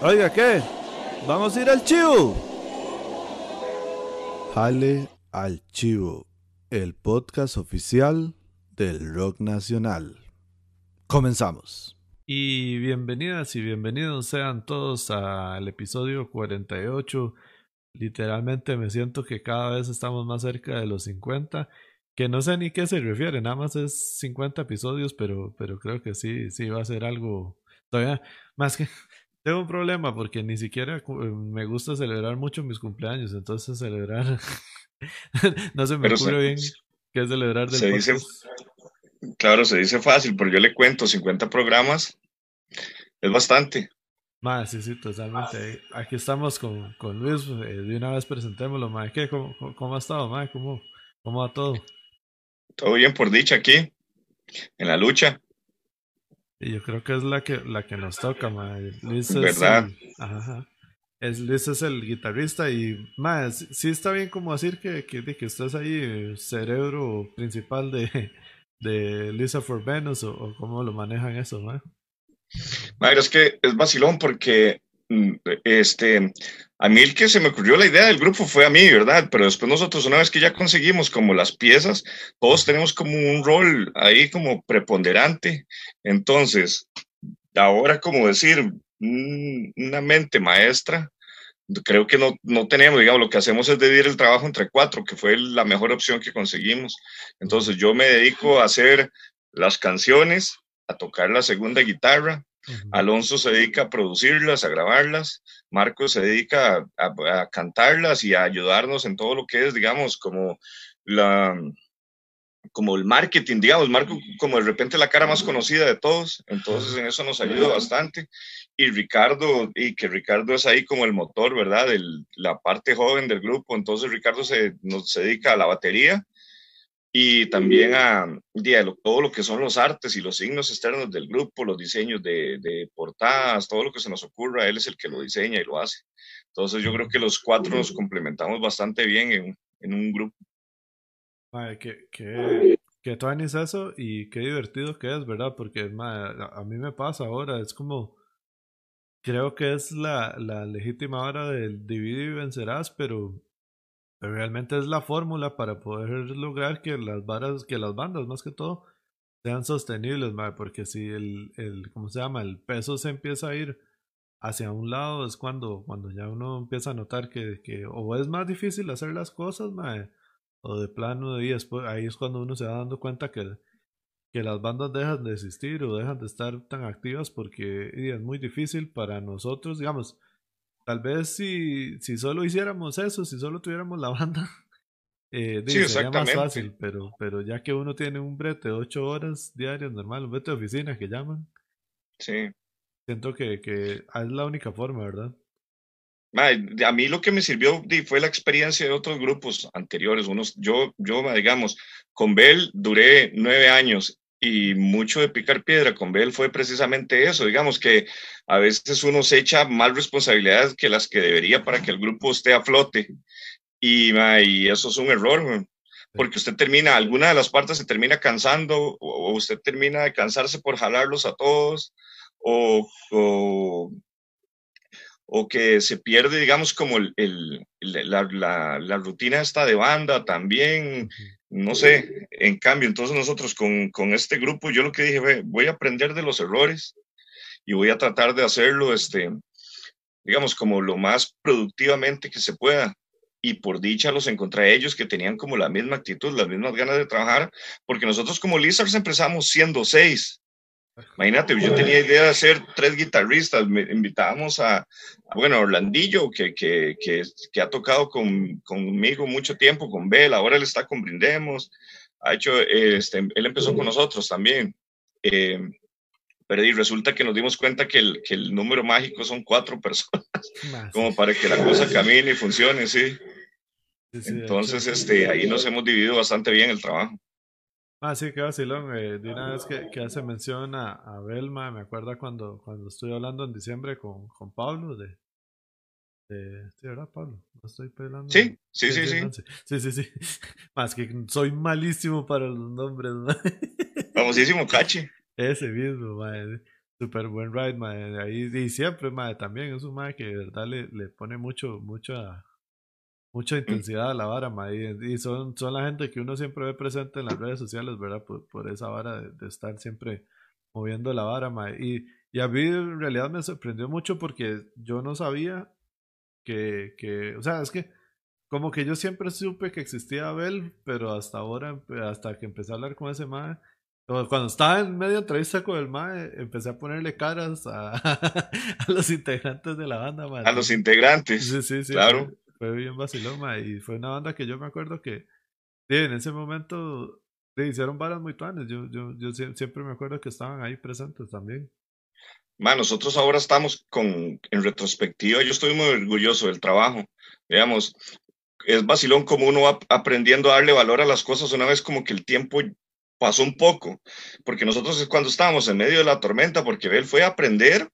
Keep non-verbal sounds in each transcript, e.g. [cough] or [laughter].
Oiga, ¿qué? ¿Vamos a ir al chivo? Jale al chivo, el podcast oficial del rock nacional. Comenzamos. Y bienvenidas y bienvenidos sean todos al episodio 48. Literalmente me siento que cada vez estamos más cerca de los 50 que no sé ni qué se refiere, nada más es 50 episodios, pero, pero creo que sí, sí va a ser algo todavía más que tengo un problema porque ni siquiera eh, me gusta celebrar mucho mis cumpleaños, entonces celebrar [laughs] no se me ocurre bien qué es celebrar del se dice, Claro, se dice fácil, pero yo le cuento 50 programas es bastante. Más, sí, sí, totalmente. Aquí estamos con, con Luis, eh, de una vez presentémoslo, ma. ¿Qué? ¿Cómo, cómo ha estado, ma? ¿Cómo, ¿Cómo va todo? Todo bien por dicha aquí, en la lucha. Y yo creo que es la que, la que nos toca, ma. Luis es ¿Verdad? El, ajá, es, Luis es el guitarrista y, más sí está bien como decir que, que, que usted es ahí el cerebro principal de, [laughs] de Lisa for Venus o, cómo lo manejan eso, ma. es que es vacilón porque mm, este, a mí el que se me ocurrió la idea del grupo fue a mí, ¿verdad? Pero después nosotros, una vez que ya conseguimos como las piezas, todos tenemos como un rol ahí como preponderante. Entonces, ahora como decir, una mente maestra, creo que no, no tenemos, digamos, lo que hacemos es dividir el trabajo entre cuatro, que fue la mejor opción que conseguimos. Entonces, yo me dedico a hacer las canciones, a tocar la segunda guitarra, Alonso se dedica a producirlas, a grabarlas, Marco se dedica a, cantarlas y a ayudarnos en todo lo que es, digamos, como la como el marketing, digamos, Marco como de repente la cara más conocida de todos, entonces en eso nos ayuda bastante. Y Ricardo, y que Ricardo es ahí como el motor, ¿verdad? la parte joven del grupo, entonces Ricardo se, nos, se dedica a la batería y también a, todo lo que son los artes y los signos externos del grupo, los diseños de, de, portadas, todo lo que se nos ocurra, él es el que lo diseña y lo hace. Entonces yo creo que los cuatro nos complementamos bastante bien en, en un grupo. Madre, que, que, que tú eso y qué divertido que es, ¿verdad? Porque madre, a mí me pasa ahora, es como, creo que es la, la legítima hora del divide y vencerás, pero pero realmente es la fórmula para poder lograr que las varas, que las bandas más que todo sean sostenibles, porque si el, ¿cómo se llama? El peso se empieza a ir hacia un lado es cuando, cuando ya uno empieza a notar que, que o es más difícil hacer las cosas, o de plano, y después, ahí es cuando uno se va dando cuenta que, que las bandas dejan de existir o dejan de estar tan activas porque es muy difícil para nosotros, digamos, Tal vez si, si solo hiciéramos eso, si solo tuviéramos la [laughs] banda, eh, sería más fácil, pero, pero ya que uno tiene un brete de ocho horas diarias normal, un brete de oficina que llaman, sí. siento que, que es la única forma, ¿verdad? a mí lo que me sirvió fue la experiencia de otros grupos anteriores. Unos, yo, yo, digamos, con Bell duré nueve años y mucho de picar piedra con Bell fue precisamente eso, digamos que a veces uno se echa más responsabilidades que las que debería para que el grupo esté a flote. Y, y eso es un error, porque usted termina, alguna de las partes se termina cansando o, usted termina de cansarse por jalarlos a todos o, o, o que se pierde, digamos, como el, el, la, la, la, rutina esta de banda también no sé, en cambio, entonces nosotros con, con, este grupo, yo lo que dije voy a aprender de los errores y voy a tratar de hacerlo, este, digamos, como lo más productivamente que se pueda. Y por dicha los encontré a ellos que tenían como la misma actitud, las mismas ganas de trabajar, porque nosotros como Lizards empezamos siendo seis. Imagínate, yo tenía idea de hacer tres guitarristas, me invitábamos a, bueno, Orlandillo, que, que, que, que ha tocado con, conmigo mucho tiempo, con Bel, ahora él está con Brindemos, ha hecho, este, él empezó con nosotros también, eh, pero y resulta que nos dimos cuenta que el, que el número mágico son cuatro personas, como para que la cosa camine y funcione, sí. Entonces, este, ahí nos hemos dividido bastante bien el trabajo. Ah, sí, qué vacilón. Eh, de una vez que, que hace mención a, a, Belma, me acuerda cuando, cuando estoy hablando en diciembre con, con Pablo de, de... Sí, ¿verdad, Pablo? No estoy pelando. Sí, sí, sí, sí. Sí, sí, [laughs] sí. Más que soy malísimo para los nombres. [laughs] Famosísimo Cachi. Ese mismo, madre. Súper buen ride, mae. Ahí, y siempre, mae, también es un mae que de verdad le, le pone mucho, mucha, mucha [clears throat] intensidad a la vara, mae. Y, son, son la gente que uno siempre ve presente en las redes sociales, ¿verdad? Por, por esa vara de, estar siempre moviendo la vara, mae. Y, y a mí en realidad me sorprendió mucho porque yo no sabía que, que, o sea, es que como que yo siempre supe que existía Abel, pero hasta ahora, hasta que empecé a hablar con ese mae, cuando estaba en medio entrevista con el MAE, empecé a ponerle caras a, [laughs] a los integrantes de la banda, A los integrantes. Sí, sí, sí. Claro. Fue, bien vacilón, Y fue una banda que yo me acuerdo que en ese momento hicieron varas muy tuanes. Yo, yo, yo siempre me acuerdo que estaban ahí presentes también. Ma, nosotros ahora estamos con, en retrospectiva, yo estoy muy orgulloso del trabajo. Digamos, es vacilón como uno va aprendiendo a darle valor a las cosas una vez como que el tiempo pasó un poco, porque nosotros es cuando estábamos en medio de la tormenta, porque él fue a aprender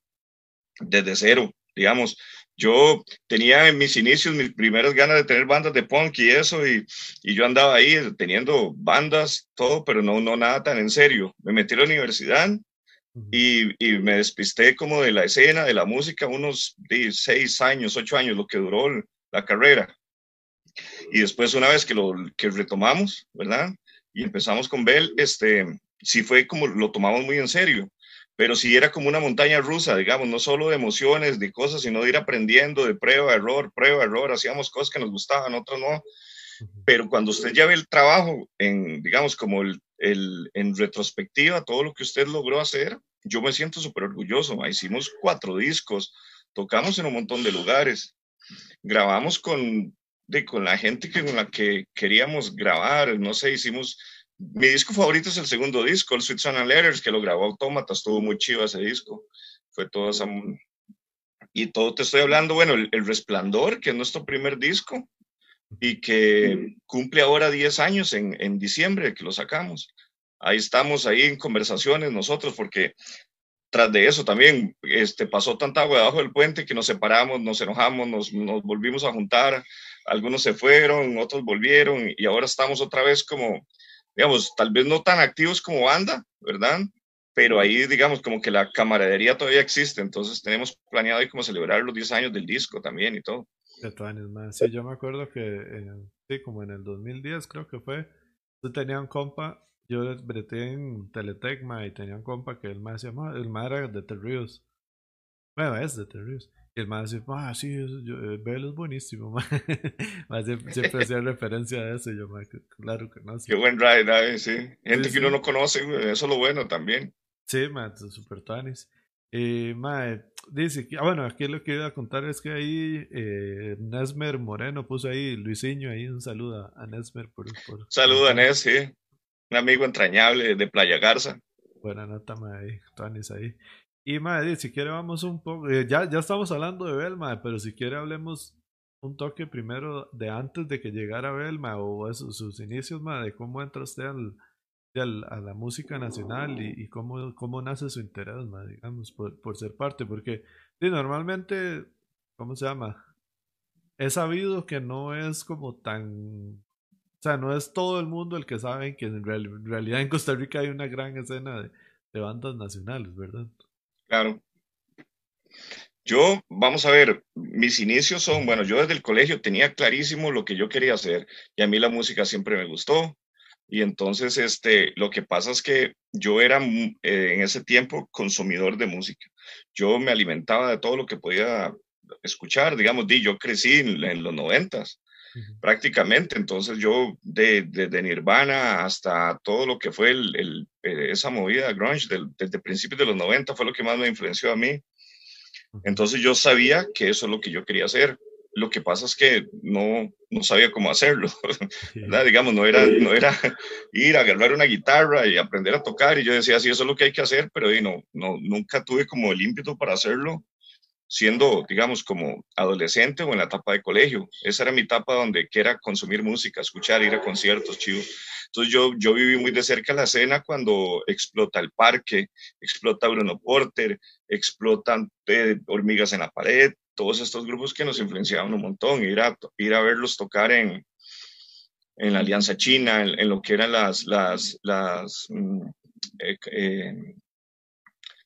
desde cero, digamos. Yo tenía en mis inicios mis primeras ganas de tener bandas de punk y eso, y, y yo andaba ahí teniendo bandas, todo, pero no, no nada tan en serio. Me metí a la universidad y, y, me despisté como de la escena, de la música, unos seis años, ocho años, lo que duró la carrera. Y después, una vez que lo que retomamos, ¿verdad? y empezamos con Bell, este, sí fue como lo tomamos muy en serio, pero sí era como una montaña rusa, digamos, no solo de emociones, de cosas, sino de ir aprendiendo de prueba, error, prueba, error, hacíamos cosas que nos gustaban, otras no. Pero cuando usted ya ve el trabajo, en, digamos, como el, el, en retrospectiva, todo lo que usted logró hacer, yo me siento súper orgulloso. Hicimos cuatro discos, tocamos en un montón de lugares, grabamos con de, con la gente que, con la que queríamos grabar, no sé, hicimos, mi disco favorito es el segundo disco, el Sweet and Letters, que lo grabó Automata, estuvo muy chido ese disco, fue todo esa... Y todo te estoy hablando, bueno, el, Resplandor, que es nuestro primer disco, y que cumple ahora 10 años en, en diciembre que lo sacamos. Ahí estamos, ahí en conversaciones nosotros, porque tras de eso también este, pasó tanta agua debajo del puente que nos separamos, nos enojamos, nos, nos volvimos a juntar, algunos se fueron, otros volvieron y ahora estamos otra vez como, digamos, tal vez no tan activos como banda, ¿verdad? Pero ahí, digamos, como que la camaradería todavía existe, entonces tenemos planeado ahí como celebrar los 10 años del disco también y todo. Sí, yo me acuerdo que, sí, como en el 2010 creo que fue, yo tenía un compa, yo breté en Teletecma y tenía un compa que el más llamaba, el más era de Terrius. Bueno, es de Terrius. Y el man dice, ah, sí, yo, eh, Bell es buenísimo, siempre, siempre hacía referencia a eso. yo, claro que no. Qué buen ride, sí. Gente que uno no conoce, eso es lo bueno también. Sí, man, super tanis. Mae, dice, ah, bueno, aquí lo que iba a contar es que ahí eh, Nesmer Moreno puso ahí, Luisinho, ahí un saludo a Nesmer. Por, por, saludo a Nes, sí. Un amigo entrañable de Playa Garza. Buena nota, mae, tanis ahí. Y madre, si quiere vamos un poco, eh, ya, ya estamos hablando de Belma, pero si quiere hablemos un toque primero de antes de que llegara Belma o sus inicios, madre, de cómo entra usted al, a la música nacional y, cómo, cómo nace su interés, madre, digamos, por, por ser parte, porque normalmente, ¿cómo se llama? He sabido que no es como tan o sea, no es todo el mundo el que sabe que en, realidad en Costa Rica hay una gran escena de, de bandas nacionales, ¿verdad? Claro. Yo, vamos a ver, mis inicios son, bueno, yo desde el colegio tenía clarísimo lo que yo quería hacer y a mí la música siempre me gustó. Y entonces, este, lo que pasa es que yo era mm, eh, en ese tiempo consumidor de música. Yo me alimentaba de todo lo que podía escuchar, digamos, di, yo crecí en, los noventas prácticamente. Entonces yo desde de, Nirvana hasta todo lo que fue el, eh, esa movida grunge desde principios de los 90 fue lo que más me influenció a mí. Entonces yo sabía que eso es lo que yo quería hacer. Lo que pasa es que no, no sabía cómo hacerlo. [laughs] Digamos, no era, no era [laughs] ir a agarrar una guitarra y aprender a tocar. Y yo decía, sí, eso es lo que hay que hacer, pero no, no, nunca tuve como el ímpetu para hacerlo siendo, digamos, como adolescente o en la etapa de colegio. Esa era mi etapa donde quiera consumir música, escuchar, ir a conciertos, chivo. Entonces yo, yo viví muy de cerca la escena cuando explota el parque, explota Bruno Porter, explotan eh, hormigas en la pared, todos estos grupos que nos influenciaban un montón, ir a, ir a verlos tocar en, en la Alianza China, en, lo que eran las, las, las mm, eh, eh,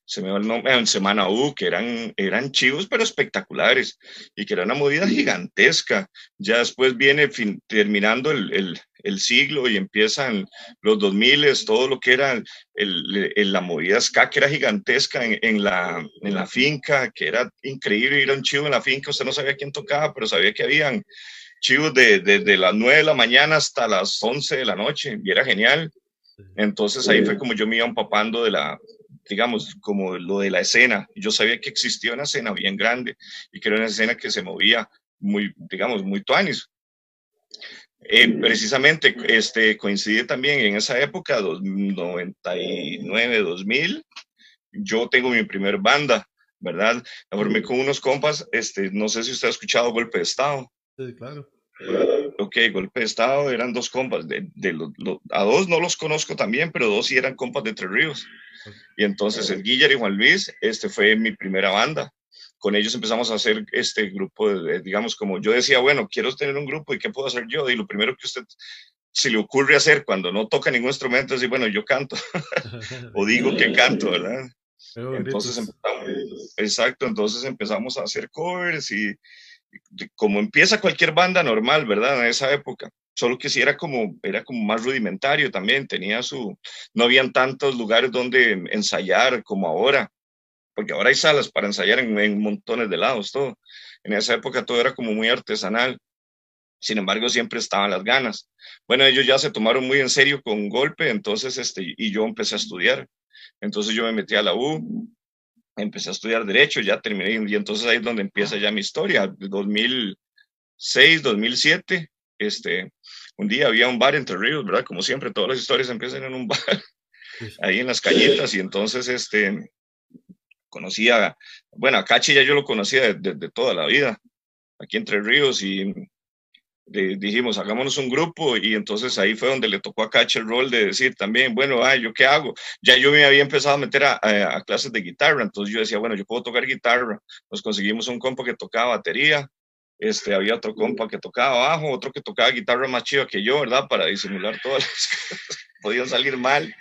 se me va el nombre, en Semana U, que eran, eran chivos pero espectaculares y que era una movida gigantesca. Ya después viene terminando el, el, el, siglo y empiezan los 2000, todo lo que era el, la movida ska, que era gigantesca en, en, la, en la finca, que era increíble ir a un chivo en la finca, usted no sabía quién tocaba, pero sabía que habían chivos desde de, de las 9 de la mañana hasta las 11 de la noche y era genial. Entonces ahí fue como yo me iba empapando de la, digamos, como lo de la escena. Yo sabía que existía una escena bien grande y que era una escena que se movía muy, digamos, muy tuanis. Eh, precisamente este, coincide también en esa época, 99, 2000, yo tengo mi primer banda, ¿verdad? La formé con unos compas, este, no sé si usted ha escuchado Golpe de Estado. Sí, claro. Ok, Golpe de Estado eran dos compas, de, de a dos no los conozco también, pero dos sí eran compas de Tres Ríos. Y entonces el Guillermo y Juan Luis, este fue mi primera banda. Con ellos empezamos a hacer este grupo, de, digamos, como yo decía, bueno, quiero tener un grupo y qué puedo hacer yo. Y lo primero que usted se le ocurre hacer cuando no toca ningún instrumento es decir, bueno, yo canto [laughs] o digo que canto, ¿verdad? Entonces empezamos, exacto, entonces empezamos a hacer covers y como empieza cualquier banda normal, ¿verdad? En esa época solo que sí era como, era como más rudimentario también, tenía su, no habían tantos lugares donde ensayar como ahora, porque ahora hay salas para ensayar en, montones de lados, todo. En esa época todo era como muy artesanal. Sin embargo, siempre estaban las ganas. Bueno, ellos ya se tomaron muy en serio con golpe, entonces, este, y yo empecé a estudiar. Entonces yo me metí a la U, empecé a estudiar Derecho, ya terminé, y entonces ahí es donde empieza ya mi historia, 2006, 2007, este, un día había un bar entre ríos, ¿verdad? Como siempre, todas las historias empiezan en un bar, ahí en las calletas, y entonces, este, conocía, bueno, a Cachi ya yo lo conocía desde toda la vida, aquí entre ríos, y dijimos, hagámonos un grupo, y entonces ahí fue donde le tocó a Cachi el rol de decir también, bueno, ay, ¿yo qué hago? Ya yo me había empezado a meter a, a clases de guitarra, entonces yo decía, bueno, yo puedo tocar guitarra, nos conseguimos un compo que tocaba batería, este, había otro compa que tocaba bajo, otro que tocaba guitarra más chiva que yo, ¿verdad? Para disimular todas las [laughs] cosas. Podían salir mal.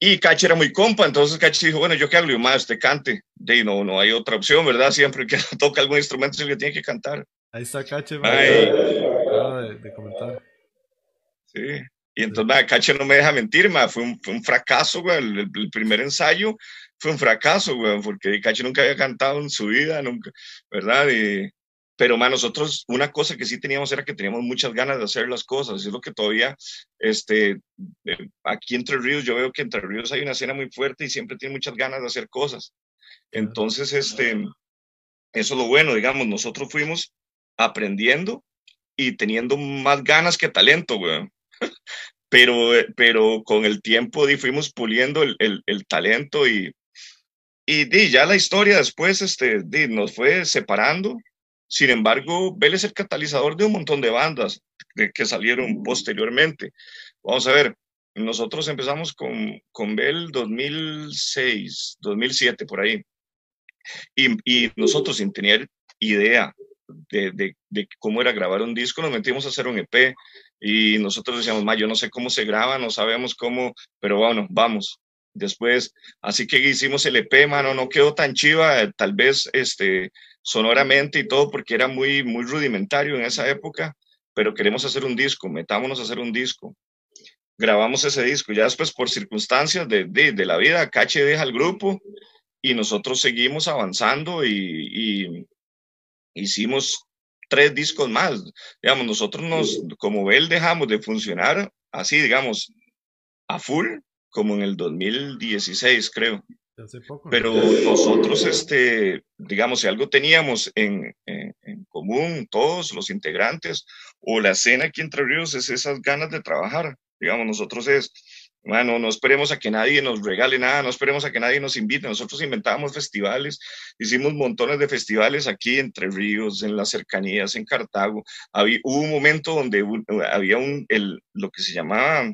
Y Cachi era muy compa, entonces Cachi dijo, bueno, ¿yo qué hago? Y yo, más, usted cante. De no, no hay otra opción, ¿verdad? Siempre que [laughs] toca algún instrumento es el que tiene que cantar. Ahí está Cachi, de, de, comentar. Sí. Y entonces, Cachi no me deja mentir, fue, un, fue un fracaso, güey. El, el, primer ensayo fue un fracaso, güey, porque Cachi nunca había cantado en su vida, nunca, ¿verdad? Y, pero más nosotros, una cosa que sí teníamos era que teníamos muchas ganas de hacer las cosas. Es lo que todavía, este, eh, aquí Entre Ríos, yo veo que Entre Ríos hay una escena muy fuerte y siempre tiene muchas ganas de hacer cosas. Entonces, este, eso es lo bueno, digamos, nosotros fuimos aprendiendo y teniendo más ganas que talento, güey. [laughs] pero, pero con el tiempo di, fuimos puliendo el, el, el talento y, y di, ya la historia después este, di, nos fue separando sin embargo, Bell es el catalizador de un montón de bandas que salieron posteriormente. Vamos a ver, nosotros empezamos con, con Bell 2006, 2007, por ahí. Y, y nosotros sin tener idea de, de, de, cómo era grabar un disco, nos metimos a hacer un EP y nosotros decíamos, ma, yo no sé cómo se graba, no sabemos cómo, pero bueno, vamos. Después, así que hicimos el EP, mano, no quedó tan chiva, tal vez este, sonoramente y todo, porque era muy, muy rudimentario en esa época, pero queremos hacer un disco, metámonos a hacer un disco. Grabamos ese disco, ya después por circunstancias de, de, la vida, Cache deja el grupo y nosotros seguimos avanzando y, y hicimos tres discos más. Digamos, nosotros nos, como Bell, dejamos de funcionar así, digamos, a full, como en el 2016, creo. Pero nosotros, este, digamos, si algo teníamos en, en, común, todos los integrantes, o la escena aquí entre Ríos, es esas ganas de trabajar. Digamos, nosotros es, bueno, no esperemos a que nadie nos regale nada, no esperemos a que nadie nos invite. Nosotros inventábamos festivales, hicimos montones de festivales aquí entre Ríos, en las cercanías, en Cartago. Había, hubo un momento donde había un, el, lo que se llamaba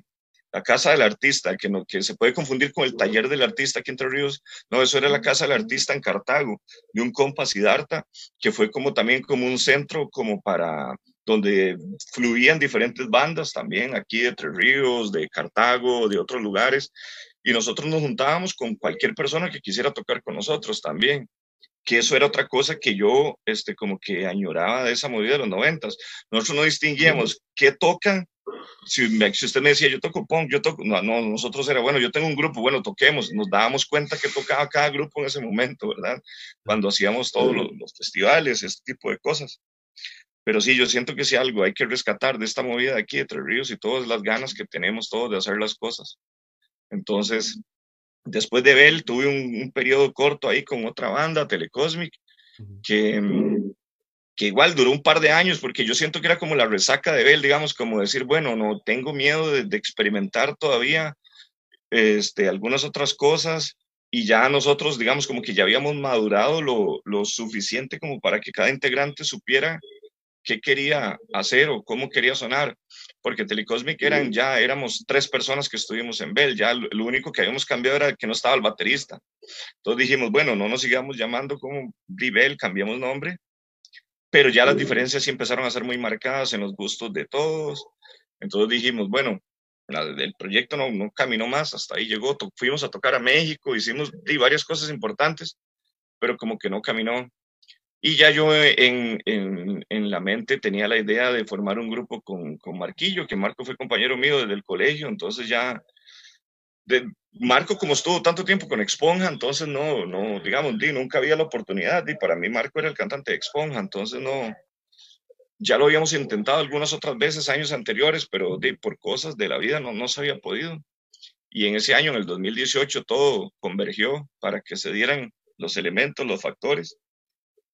la casa del artista, que, no, que se puede confundir con el taller del artista aquí Entre Ríos. No, eso era la casa del artista en Cartago, de un compa Siddhartha, que fue como también como un centro como para donde fluían diferentes bandas también aquí de Entre Ríos, de Cartago, de otros lugares. y nosotros nos juntábamos con cualquier persona que quisiera tocar con nosotros también que eso era otra cosa que yo, este, como que añoraba de esa movida de los noventas. Nosotros no distinguíamos qué tocan. Si, si, usted me decía, yo toco punk, yo toco, no, no, nosotros era, bueno, yo tengo un grupo, bueno, toquemos, nos dábamos cuenta que tocaba cada grupo en ese momento, ¿verdad? Cuando hacíamos todos los, los festivales, este tipo de cosas. Pero sí, yo siento que si algo hay que rescatar de esta movida de aquí de Tres Ríos y todas las ganas que tenemos todos de hacer las cosas. Entonces, después de Bell tuve un, periodo corto ahí con otra banda, Telecosmic, que, que igual duró un par de años porque yo siento que era como la resaca de Bell, digamos, como decir, bueno, no tengo miedo de, experimentar todavía este, algunas otras cosas y ya nosotros, digamos, como que ya habíamos madurado lo, lo suficiente como para que cada integrante supiera qué quería hacer o cómo quería sonar porque Telecosmic eran ya, éramos tres personas que estuvimos en Bell, ya lo, único que habíamos cambiado era que no estaba el baterista. Entonces dijimos, bueno, no nos sigamos llamando como Bell, cambiamos nombre, pero ya las diferencias sí empezaron a ser muy marcadas en los gustos de todos. Entonces dijimos, bueno, el proyecto no, no caminó más, hasta ahí llegó, fuimos a tocar a México, hicimos varias cosas importantes, pero como que no caminó. Y ya yo en, en, en, la mente tenía la idea de formar un grupo con, con, Marquillo, que Marco fue compañero mío desde el colegio, entonces ya, de, Marco como estuvo tanto tiempo con Exponja, entonces no, no, digamos, di, nunca había la oportunidad, y para mí Marco era el cantante de Exponja, entonces no, ya lo habíamos intentado algunas otras veces años anteriores, pero di, por cosas de la vida no, no se había podido. Y en ese año, en el 2018, todo convergió para que se dieran los elementos, los factores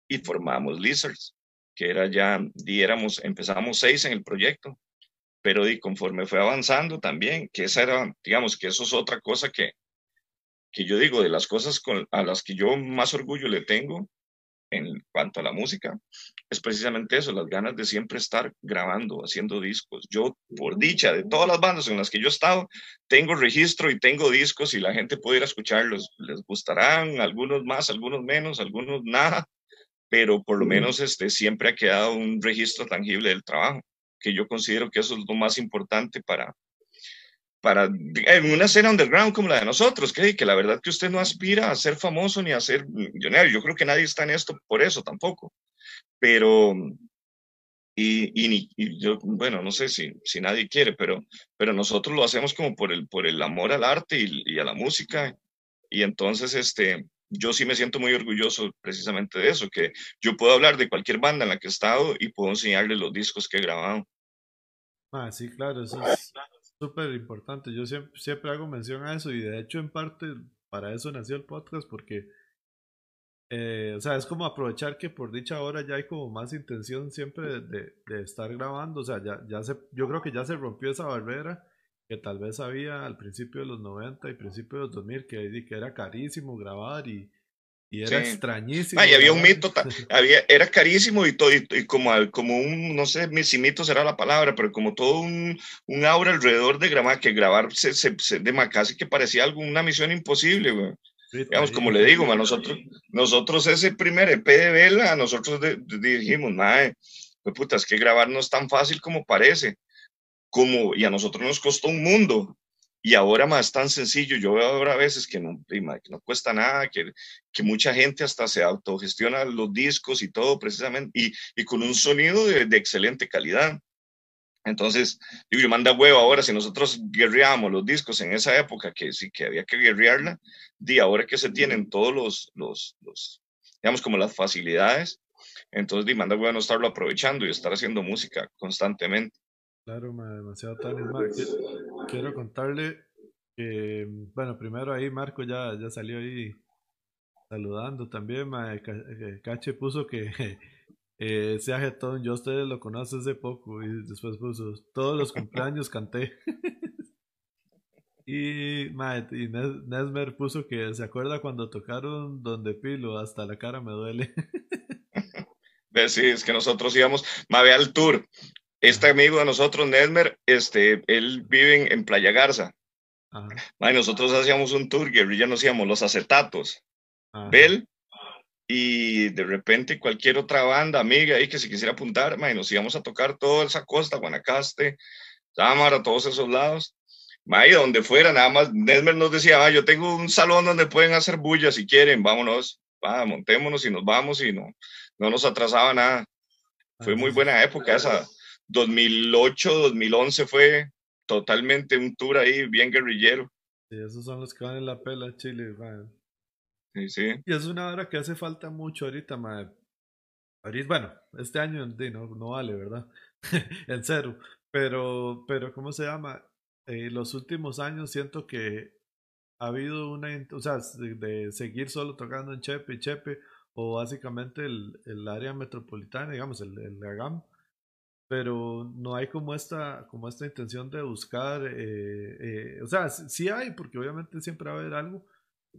y formamos Lizards, que era ya, diéramos, empezamos seis en el proyecto, pero y conforme fue avanzando también, que esa era, digamos, que eso es otra cosa que, que yo digo, de las cosas con, a las que yo más orgullo le tengo en cuanto a la música, es precisamente eso, las ganas de siempre estar grabando, haciendo discos. Yo, por dicha, de todas las bandas en las que yo he estado, tengo registro y tengo discos y la gente puede ir a escucharlos. Les gustarán, algunos más, algunos menos, algunos nada, pero por lo menos este, siempre ha quedado un registro tangible del trabajo, que yo considero que eso es lo más importante para, para en una escena underground como la de nosotros, que, que la verdad que usted no aspira a ser famoso ni a ser millonario, yo creo que nadie está en esto por eso tampoco, pero, y, y, yo, bueno, no sé si, si nadie quiere, pero, pero nosotros lo hacemos como por el, por el amor al arte y, y a la música, y entonces, este, yo sí me siento muy orgulloso precisamente de eso, que yo puedo hablar de cualquier banda en la que he estado y puedo enseñarles los discos que he grabado. Ah, sí, claro, eso es súper importante. Yo siempre, siempre hago mención a eso y de hecho en parte para eso nació el podcast porque, eh, o sea, es como aprovechar que por dicha hora ya hay como más intención siempre de, de, estar grabando, o sea, ya, ya se, yo creo que ya se rompió esa barrera que tal vez había al principio de los 90 y principio de los 2000 que, que era carísimo grabar y, y era extrañísimo. Ah, y había un mito, [laughs] había, era carísimo y, todo, y, como, como un, no sé si mito será la palabra, pero como todo un, un aura alrededor de grabar, que grabar se, se, de casi que parecía algo, una misión imposible, güey. Digamos, como le digo, nosotros, nosotros ese primer EP de Vela, nosotros dijimos, madre, pues puta, es que grabar no es tan fácil como parece como, y a nosotros nos costó un mundo, y ahora más tan sencillo, yo veo ahora a veces que no, que no cuesta nada, que, que mucha gente hasta se autogestiona los discos y todo precisamente, y, y con un sonido de, de, excelente calidad. Entonces, digo, yo manda huevo ahora, si nosotros guerreábamos los discos en esa época, que sí que había que guerrearla, di ahora que se tienen todos los, los, los digamos, como las facilidades, entonces di, manda huevo no estarlo aprovechando y estar haciendo música constantemente. Claro, demasiado tan quiero contarle que, bueno, primero ahí Marco ya, ya salió ahí saludando también. Eh, Cache puso que [laughs] eh, ese ajetón, yo ustedes lo conozco hace poco y después puso todos los cumpleaños canté. [laughs] y, y Nesmer puso que se acuerda cuando tocaron Donde Pilo, hasta la cara me duele. [laughs] Sí, es que nosotros íbamos, ve al tour, este amigo de nosotros, Nesmer, este, él vive en, Playa Garza. nosotros hacíamos un tour, guerrilla nos hacíamos los acetatos. Bel, y de repente cualquier otra banda, amiga ahí que se quisiera apuntar, nos íbamos a tocar toda esa costa, Guanacaste, Támara, todos esos lados. Mae, donde fuera, nada más, Nesmer nos decía, ah, yo tengo un salón donde pueden hacer bulla si quieren, vámonos, va, montémonos y nos vamos y no, no nos atrasaba nada. Fue muy buena época esa. 2008, 2011 fue totalmente un tour ahí bien guerrillero. Sí, esos son los que van en la pela Chile, Sí, sí. Y es una hora que hace falta mucho ahorita, madre. Ahorita, bueno, este año no, no vale, ¿verdad? [laughs] en cero. Pero, pero, ¿cómo se llama? Eh, los últimos años siento que ha habido una, o sea, de, seguir solo tocando en Chepe y Chepe, o básicamente el, el área metropolitana, digamos, el, el GAM, pero no hay como esta, como esta intención de buscar, eh, eh, o sea, sí hay, porque obviamente siempre va a haber algo,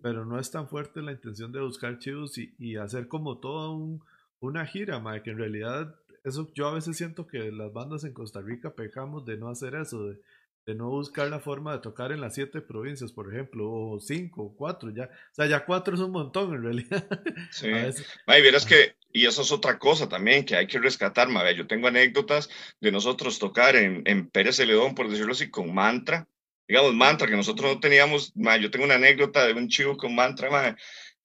pero no es tan fuerte la intención de buscar chivos y, y hacer como toda un, una gira, ma, que en realidad eso yo a veces siento que las bandas en Costa Rica pecamos de no hacer eso, de, de no buscar la forma de tocar en las siete provincias, por ejemplo, o cinco, o cuatro, ya, o sea, ya cuatro es un montón en realidad. [laughs] Sí, y verás que, y eso es otra cosa también que hay que rescatar, ma, yo tengo anécdotas de nosotros tocar en, en Pérez Celedón, por decirlo así, con mantra, digamos mantra, que nosotros no teníamos, ma, yo tengo una anécdota de un chivo con mantra, ma,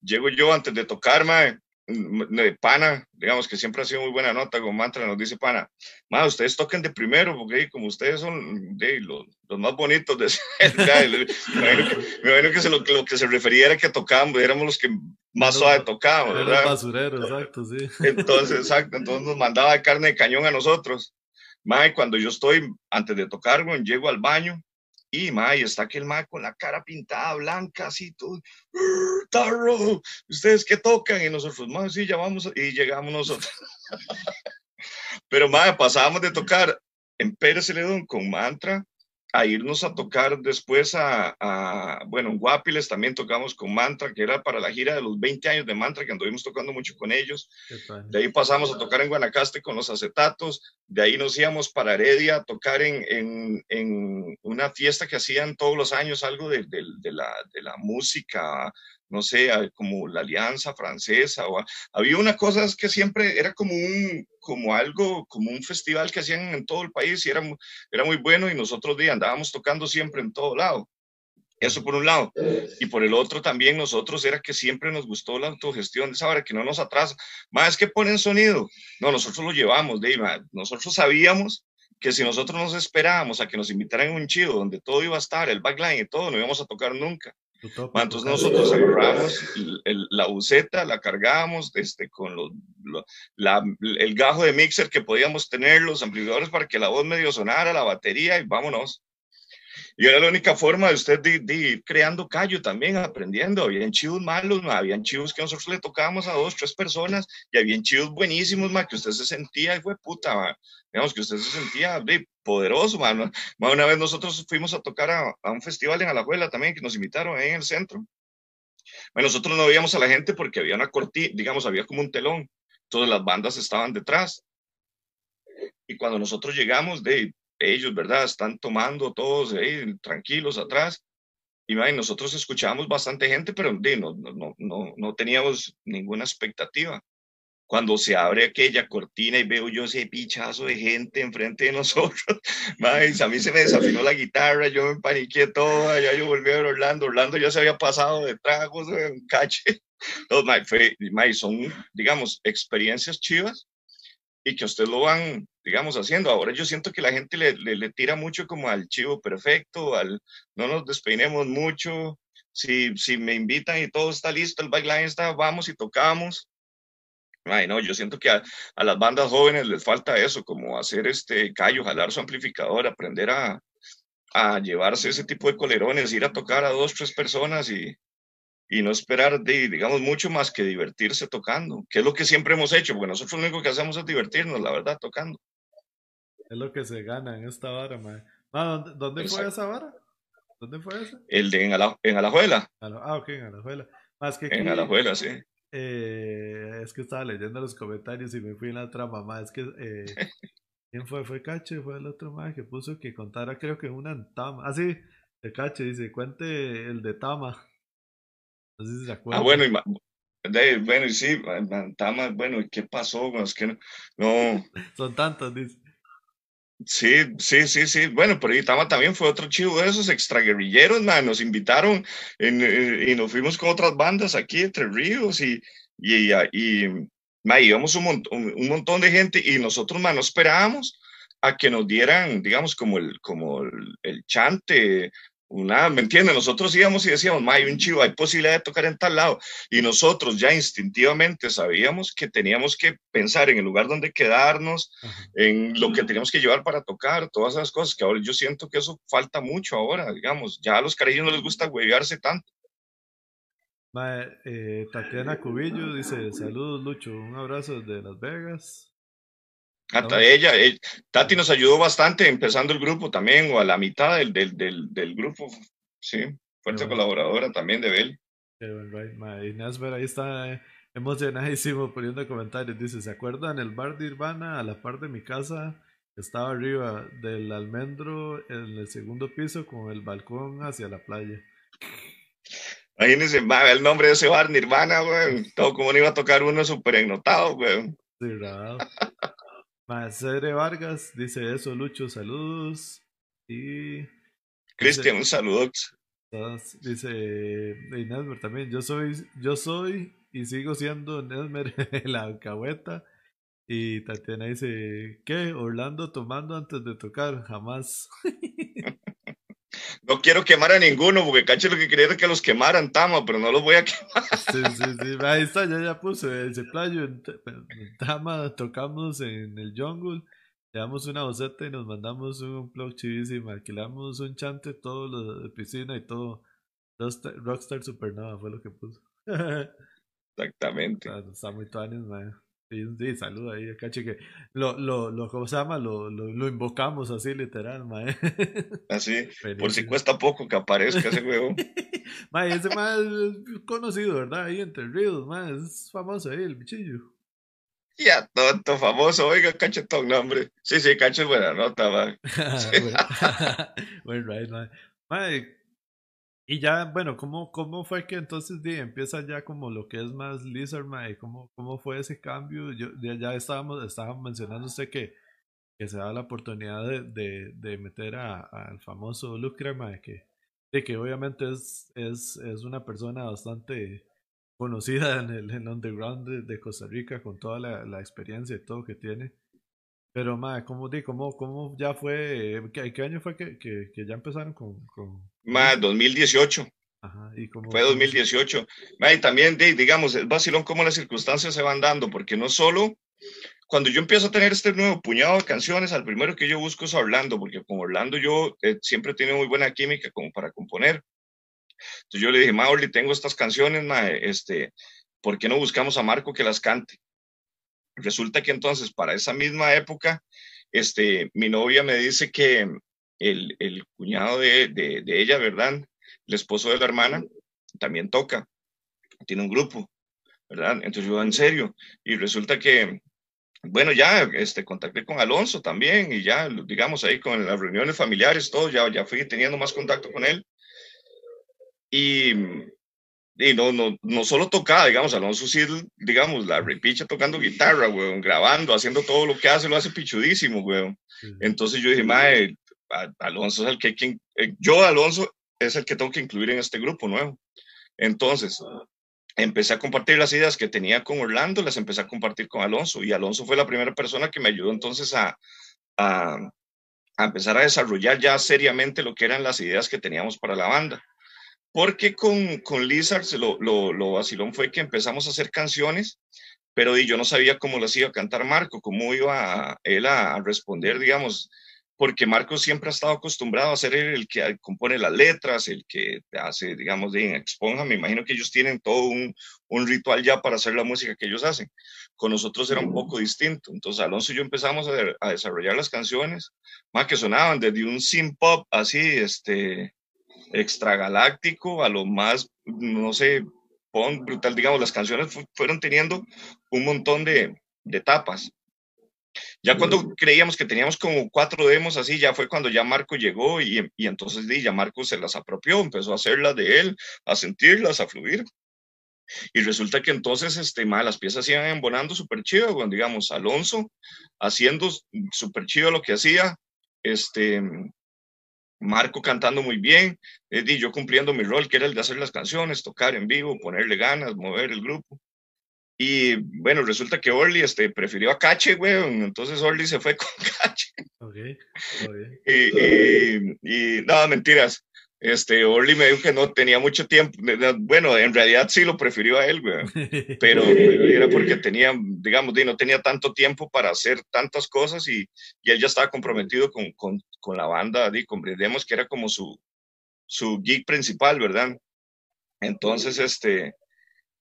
llego yo antes de tocar, ma, de pana, digamos que siempre ha sido muy buena nota con mantra, nos dice pana, más ustedes toquen de primero, porque como ustedes son de, los, los, más bonitos de [laughs] me imagino que, se, lo, lo, que se refería era que tocábamos, éramos los que más suave tocábamos, ¿verdad? basurero, exacto, sí. Entonces, exacto, entonces nos mandaba de carne de cañón a nosotros. Mae, cuando yo estoy, antes de tocar, llego al baño, y, ma, y está aquel ma con la cara pintada blanca, así todo, tarro, ¿ustedes qué tocan? Y nosotros, ma, sí, ya vamos, y llegamos nosotros. [laughs] Pero, ma, pasábamos de tocar en Pérez Celedón con mantra a irnos a tocar después a, a, bueno, en Guapiles también tocamos con Mantra, que era para la gira de los 20 años de Mantra, que anduvimos tocando mucho con ellos. De ahí pasamos a tocar en Guanacaste con los acetatos, de ahí nos íbamos para Heredia a tocar en, en, en una fiesta que hacían todos los años, algo de, de, de, la, de la música no sé, como la Alianza Francesa, o había una cosa que siempre era como un, como algo, como un festival que hacían en todo el país y era, era muy bueno y nosotros andábamos tocando siempre en todo lado. Eso por un lado. Y por el otro también nosotros era que siempre nos gustó la autogestión de esa hora, que no nos atrasa. Más que ponen sonido. No, nosotros lo llevamos, de Nosotros sabíamos que si nosotros nos esperábamos a que nos invitaran a un chido donde todo iba a estar, el backline y todo, no íbamos a tocar nunca. Entonces nosotros agarramos la buceta, la cargábamos este, con los, la, el gajo de mixer que podíamos tener, los amplificadores para que la voz medio sonara, la batería y vámonos. Y era la única forma de usted de, ir creando callo también, aprendiendo. Habían chivos malos, habían chivos que nosotros le tocábamos a dos, tres personas y habían chivos buenísimos, ma, que usted se sentía, y fue puta, digamos que usted se sentía de, poderoso, mano. Una vez nosotros fuimos a tocar a, a, un festival en Alajuela también, que nos invitaron en el centro. Nosotros no veíamos a la gente porque había una cortina, digamos, había como un telón. Todas las bandas estaban detrás. Y cuando nosotros llegamos, de ellos, ¿verdad? Están tomando todos ahí, tranquilos atrás. Y nosotros escuchábamos bastante gente, pero no, no, no, no teníamos ninguna expectativa. Cuando se abre aquella cortina y veo yo ese pichazo de gente enfrente de [laughs] nosotros, a mí se me desafinó la guitarra, yo me paniqué todo, ya yo volví a ver Orlando, Orlando ya se había pasado de tragos, en cache. [laughs] No, son, digamos, experiencias chivas y que ustedes lo van, digamos, haciendo. Ahora yo siento que la gente le, le, tira mucho como al chivo perfecto, al no nos despeinemos mucho, si, si me invitan y todo está listo, el backline está, vamos y tocamos. Ay, no, yo siento que a, a, las bandas jóvenes les falta eso, como hacer este callo, jalar su amplificador, aprender a, a llevarse ese tipo de colerones, ir a tocar a dos, tres personas y, y no esperar, de, digamos, mucho más que divertirse tocando, que es lo que siempre hemos hecho, porque nosotros lo único que hacemos es divertirnos, la verdad, tocando. Es lo que se gana en esta vara, man. ¿Dónde, dónde fue esa vara? ¿Dónde fue esa? El de en, Ala, en Alajuela. Ah, ok, en Alajuela. Más que en Alajuela, sí. Eh, es que estaba leyendo los comentarios y me fui en la otra mamá. Es que, eh, [laughs] ¿quién fue? Fue Cache, fue el otro más que puso que contara, creo que una en Tama. Ah, sí, el Cache dice, cuente el de Tama. Ah, bueno, y, de, bueno, y sí, Tama, bueno, ¿y qué pasó? Es que no, [laughs] Son tantos, dice. Sí, sí, sí, sí. Bueno, pero Itama también fue otro chivo de esos extraguerrilleros, man. Nos invitaron y nos fuimos con otras bandas aquí entre ríos y, y, y, íbamos un, un, montón de gente y nosotros, man, no esperábamos a que nos dieran, digamos, como el, como el, el chante una, ¿me entiendes? Nosotros íbamos y decíamos, hay un chivo, hay posibilidad de tocar en tal lado. Y nosotros ya instintivamente sabíamos que teníamos que pensar en el lugar donde quedarnos, en lo que teníamos que llevar para tocar, todas esas cosas, que ahora yo siento que eso falta mucho ahora, digamos. Ya a los carrillos no les gusta huevearse tanto. eh, Tatiana Cubillo dice, saludos Lucho, un abrazo desde Las Vegas. Hasta ella, Tati nos ayudó bastante empezando el grupo también, o a la mitad del, del, del, del grupo. Sí, fuerte colaboradora también de Bel. Right, ahí está eh, emocionadísimo poniendo comentarios. Dice: ¿Se acuerdan el bar de Irvana a la par de mi casa? Estaba arriba del almendro en el segundo piso con el balcón hacia la playa. Imagínense, el nombre de ese bar, Nirvana, güey. Todo como no iba a tocar uno súper ennotado, güey. Sí, Cedre Vargas dice eso, Lucho, saludos. Y. Cristian, un saludo. Dice Nesmer también, yo soy, yo soy y sigo siendo Nesmer la [laughs] alcahueta. Y Tatiana dice, ¿qué? Orlando tomando antes de tocar, jamás. [laughs] No quiero quemar a ninguno, porque cacho lo que quería era que los quemaran, Tama, pero no los voy a quemar. [laughs] Sí, sí, sí. Ahí está, ya, ya puse ese playo en, Tama, tocamos en el jungle, llevamos una boceta y nos mandamos un blog chivísimo, alquilamos un chante, todo lo de piscina y todo. Rockstar, Supernova fue lo que puso. [laughs] Exactamente. Está, muy tuanes, man. Sí, sí, saluda ahí a que lo, lo, lo, ¿cómo se llama? Lo, lo, lo invocamos así literal, mae. [laughs] Así, por si cuesta poco que aparezca ese huevo. [laughs] mae, ese mae es conocido, ¿verdad? Ahí entre ríos, mae, es famoso ahí, el bichillo. Ya, tonto, famoso, oiga, cachetón, nombre. Sí, sí, cacho es buena nota, mae. [laughs] bueno, right, mae. Mae, y ya, bueno, ¿cómo, cómo fue que entonces empieza ya como lo que es más Lizard, mae? ¿Cómo, ¿Cómo fue ese cambio? Yo, ya, estábamos, estábamos mencionando usted que, que se da la oportunidad de, de, de meter al famoso Lucre, mae, que, de que obviamente es, es, es una persona bastante conocida en el, underground de, de, Costa Rica con toda la, la experiencia y todo que tiene. Pero, ma, ¿cómo, di, cómo, cómo ya fue? ¿Qué, qué año fue que, que, que, ya empezaron con...? con... Ma, 2018. Ajá, ¿y cómo, fue 2018. Ma, y también, di, digamos, es vacilón cómo las circunstancias se van dando, porque no solo... Cuando yo empiezo a tener este nuevo puñado de canciones, al primero que yo busco es Orlando, porque con Orlando yo eh, siempre he tenido muy buena química como para componer. Entonces yo le dije, ma, Orly, tengo estas canciones, ma, este, ¿por qué no buscamos a Marco que las cante? Resulta que entonces para esa misma época, este, mi novia me dice que el, el cuñado de, de, de, ella, ¿verdad? El esposo de la hermana, también toca, tiene un grupo, ¿verdad? Entonces yo, en serio, y resulta que, bueno, ya este, contacté con Alonso también y ya, digamos, ahí con las reuniones familiares, todo, ya, ya fui teniendo más contacto con él. Y y no, no, no solo tocaba, digamos, Alonso sí, digamos, la repicha tocando guitarra, weón, grabando, haciendo todo lo que hace, lo hace pichudísimo, weón. Entonces yo dije, mae, Alonso es el que, quien, eh, yo, Alonso, es el que tengo que incluir en este grupo nuevo. Entonces, empecé a compartir las ideas que tenía con Orlando, las empecé a compartir con Alonso, y Alonso fue la primera persona que me ayudó entonces a, a, a empezar a desarrollar ya seriamente lo que eran las ideas que teníamos para la banda. Porque con, con Lizards lo, lo, lo vacilón fue que empezamos a hacer canciones, pero yo no sabía cómo las iba a cantar Marco, cómo iba él a, responder, digamos, porque Marco siempre ha estado acostumbrado a ser el que compone las letras, el que hace, digamos, de exponja. Me imagino que ellos tienen todo un, un, ritual ya para hacer la música que ellos hacen. Con nosotros era un poco distinto. Entonces Alonso y yo empezamos a, a desarrollar las canciones, más que sonaban desde un synth pop así, este, extragaláctico a lo más, no sé, brutal, digamos, las canciones fueron teniendo un montón de, de etapas. Ya cuando creíamos que teníamos como cuatro demos así, ya fue cuando ya Marco llegó y, y entonces ya Marco se las apropió, empezó a hacerlas de él, a sentirlas, a fluir. Y resulta que entonces este, ma, las piezas iban embonando súper chido, cuando digamos Alonso haciendo súper chido lo que hacía, este, Marco cantando muy bien, y yo cumpliendo mi rol, que era el de hacer las canciones, tocar en vivo, ponerle ganas, mover el grupo. Y bueno, resulta que Orly este, prefirió a Cache, güey, entonces Orly se fue [laughs] con Cache. Ok, y, y, y, no, mentiras. Este, Orly me dijo que no tenía mucho tiempo. Bueno, en realidad sí lo prefirió a él, güey. [laughs] Pero era porque tenía, digamos, no tenía tanto tiempo para hacer tantas cosas y, y él ya estaba comprometido con, con, con la banda, y comprendemos que era como su, su gig principal, ¿verdad? Entonces, este,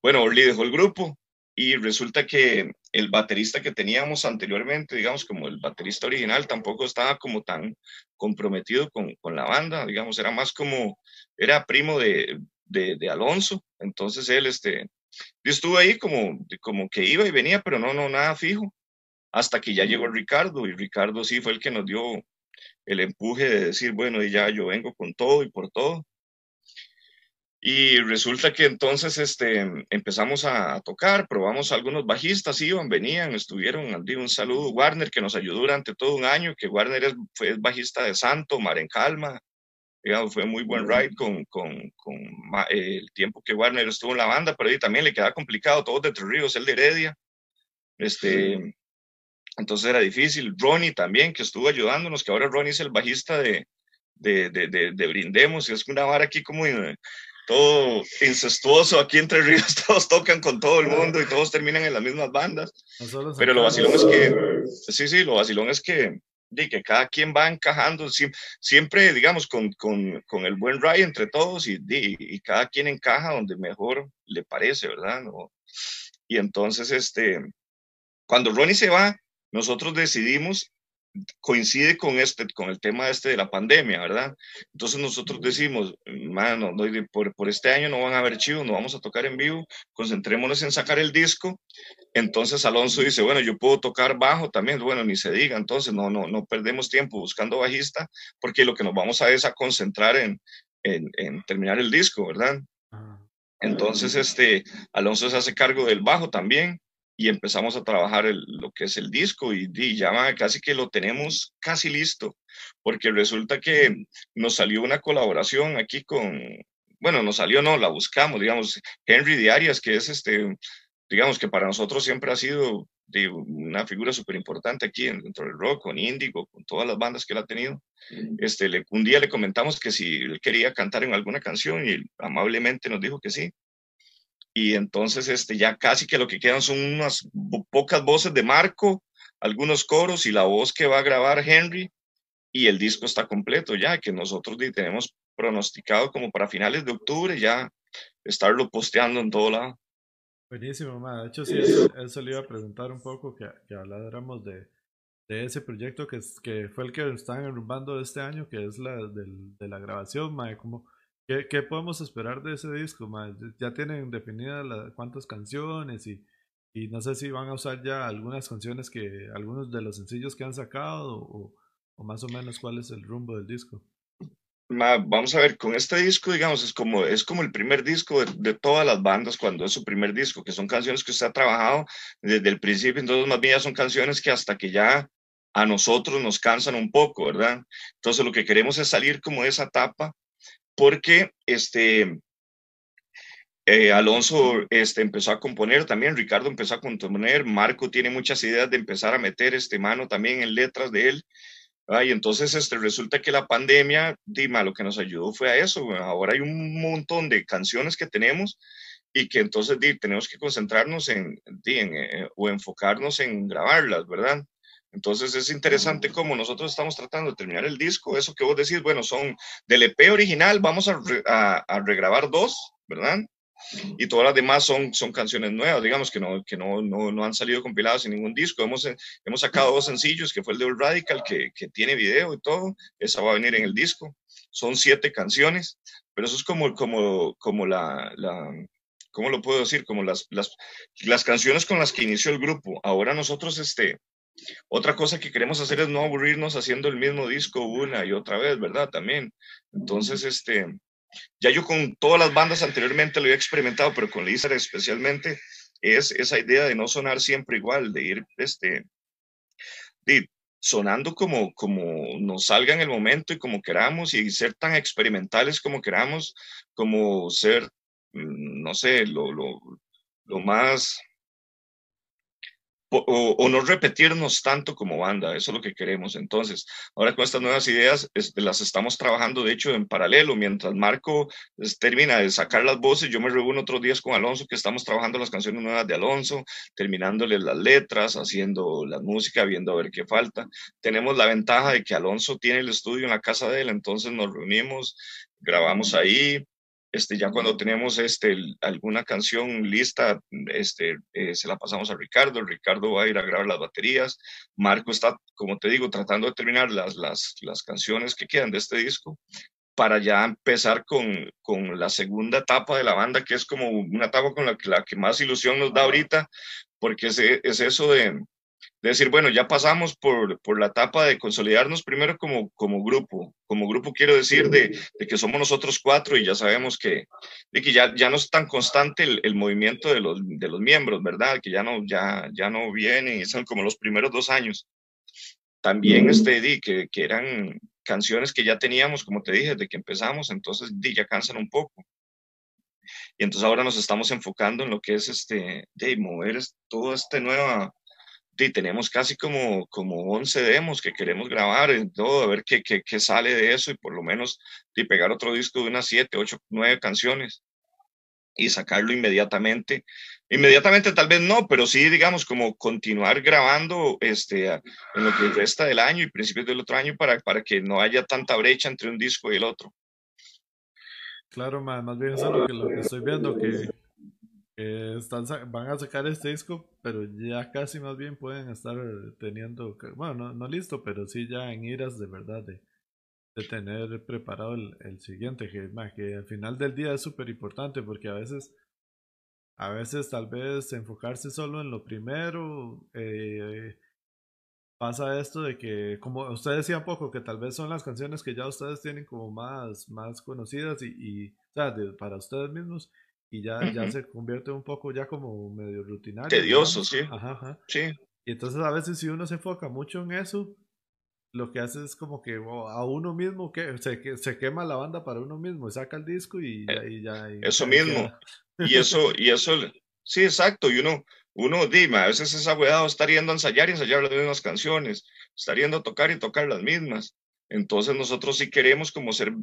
bueno, Orly dejó el grupo y resulta que el baterista que teníamos anteriormente, digamos, como el baterista original, tampoco estaba como tan comprometido con, con la banda, digamos, era más como, era primo de, de, de Alonso, entonces él, este, estuvo ahí como, como que iba y venía, pero no, no, nada fijo, hasta que ya llegó Ricardo, y Ricardo sí fue el que nos dio el empuje de decir, bueno, y ya yo vengo con todo y por todo. Y resulta que entonces este, empezamos a, tocar, probamos algunos bajistas, iban, venían, estuvieron, un saludo, Warner, que nos ayudó durante todo un año, que Warner es, fue bajista de Santo, Mar en Calma, digamos, fue muy buen ride con, con, con el tiempo que Warner estuvo en la banda, pero ahí también le quedaba complicado, todos de Tres Ríos, él de Heredia, este, entonces era difícil. Ronnie también, que estuvo ayudándonos, que ahora Ronnie es el bajista de, de, de, de, de Brindemos, y es una vara aquí como todo incestuoso aquí entre ríos, [laughs] todos tocan con todo el mundo y todos terminan en las mismas bandas. Pero lo vacilón es que, sí, sí, lo vacilón es que, de que cada quien va encajando, siempre, digamos, con, con, con el buen ray entre todos y, y, cada quien encaja donde mejor le parece, ¿verdad? Y entonces, este, cuando Ronnie se va, nosotros decidimos coincide con este, con el tema este de la pandemia, ¿verdad? Entonces nosotros decimos, mano, por, por este año no van a haber archivos, no vamos a tocar en vivo, concentrémonos en sacar el disco. Entonces Alonso dice, bueno, yo puedo tocar bajo también, bueno, ni se diga, entonces no, no, no perdemos tiempo buscando bajista, porque lo que nos vamos a es a concentrar en, en, en terminar el disco, ¿verdad? Ah. Entonces, este, Alonso se hace cargo del bajo también y empezamos a trabajar lo que es el disco y, ya casi que lo tenemos casi listo, porque resulta que nos salió una colaboración aquí con, bueno, nos salió, no, la buscamos, digamos, Henry Diarias, que es este, digamos que para nosotros siempre ha sido una figura súper importante aquí dentro del rock, con Índigo, con todas las bandas que él ha tenido. Este, le, un día le comentamos que si él quería cantar en alguna canción y amablemente nos dijo que sí y entonces este, ya casi que lo que quedan son unas pocas voces de Marco, algunos coros y la voz que va a grabar Henry y el disco está completo ya, que nosotros tenemos pronosticado como para finales de octubre ya estarlo posteando en todo lado. Buenísimo, ma. de hecho sí, eso, le iba a preguntar un poco, que, que habláramos de, de ese proyecto que, que fue el que están enrumbando este año, que es la del, de la grabación, ma, como ¿Qué, ¿Qué, podemos esperar de ese disco? Ya tienen definidas cuántas canciones y, y, no sé si van a usar ya algunas canciones que, algunos de los sencillos que han sacado o, o más o menos cuál es el rumbo del disco. vamos a ver, con este disco, digamos, es como, es como el primer disco de, de, todas las bandas cuando es su primer disco, que son canciones que usted ha trabajado desde el principio, entonces más bien ya son canciones que hasta que ya a nosotros nos cansan un poco, ¿verdad? Entonces lo que queremos es salir como de esa etapa porque este, eh, Alonso este, empezó a componer también, Ricardo empezó a componer, Marco tiene muchas ideas de empezar a meter este mano también en letras de él. Y entonces este, resulta que la pandemia, Dima, lo que nos ayudó fue a eso. Ahora hay un montón de canciones que tenemos y que entonces tenemos que concentrarnos en, eh, o enfocarnos en grabarlas, ¿verdad? Entonces es interesante cómo nosotros estamos tratando de terminar el disco. Eso que vos decís, bueno, son del EP original, vamos a, a, regrabar dos, ¿verdad? Y todas las demás son, son canciones nuevas, digamos, que, no, que no, no, no han salido compiladas en ningún disco. Hemos, hemos sacado dos sencillos, que fue el de Old Radical, que, que tiene video y todo. Esa va a venir en el disco. Son siete canciones, pero eso es como, como, como la, la ¿cómo lo puedo decir? Como las, las, las canciones con las que inició el grupo. Ahora nosotros, este, otra cosa que queremos hacer es no aburrirnos haciendo el mismo disco una y otra vez, ¿verdad? También. Entonces, este, ya yo con todas las bandas anteriormente lo había experimentado, pero con Lizard especialmente, es esa idea de no sonar siempre igual, de ir, este, sonando como, como nos salga en el momento y como queramos y ser tan experimentales como queramos, como ser, mm, no sé, lo, lo más o, no repetirnos tanto como banda, eso es lo que queremos. Entonces, ahora con estas nuevas ideas las estamos trabajando, de hecho, en paralelo. Mientras Marco termina de sacar las voces, yo me reúno otros días con Alonso, que estamos trabajando las canciones nuevas de Alonso, terminándole las letras, haciendo la música, viendo a ver qué falta. Tenemos la ventaja de que Alonso tiene el estudio en la casa de él, entonces nos reunimos, grabamos ahí, este, ya cuando tenemos este, alguna canción lista, este, eh, se la pasamos a Ricardo. Ricardo va a ir a grabar las baterías. Marco está, como te digo, tratando de terminar las, las, las canciones que quedan de este disco para ya empezar con, con, la segunda etapa de la banda, que es como una etapa con la que, la que más ilusión nos da ahorita, porque es, es eso de, de decir, bueno, ya pasamos por, por, la etapa de consolidarnos primero como, como grupo. Como grupo quiero decir de, de, que somos nosotros cuatro y ya sabemos que, de que ya, ya no es tan constante el, el, movimiento de los, de los miembros, ¿verdad? Que ya no, ya, ya no vienen, son como los primeros dos años. También este, di, que, que eran canciones que ya teníamos, como te dije, desde que empezamos, entonces di, ya cansan un poco. Y entonces ahora nos estamos enfocando en lo que es este, de mover todo este nueva y tenemos casi como, como 11 demos que queremos grabar, en todo, a ver qué, qué, qué, sale de eso y por lo menos de pegar otro disco de unas 7, 8, 9 canciones y sacarlo inmediatamente. Inmediatamente tal vez no, pero sí, digamos, como continuar grabando este, en lo que resta del año y principios del otro año para, para que no haya tanta brecha entre un disco y el otro. Claro, más, más bien eso es lo que, lo que estoy viendo, que están, van a sacar este disco, pero ya casi más bien pueden estar teniendo, bueno, no, no listo, pero sí ya en iras de verdad de, tener preparado el, el siguiente, que, que al final del día es súper importante porque a veces, a veces tal vez enfocarse solo en lo primero, eh, pasa esto de que, como usted decía poco, que tal vez son las canciones que ya ustedes tienen como más, más conocidas y o sea, para ustedes mismos y ya, ya se convierte un poco ya como medio rutinario. Tedioso, sí. Ajá, Sí. Y entonces a veces si uno se enfoca mucho en eso, lo que hace es como que a uno mismo que se, se quema la banda para uno mismo, saca el disco y eh, ya... Y eso mismo. Y eso, y eso, sí, exacto. Y uno, uno, dime, a veces es abuelado estar yendo a ensayar y ensayar las mismas canciones, estar yendo a tocar y tocar las mismas. Entonces nosotros sí queremos como ser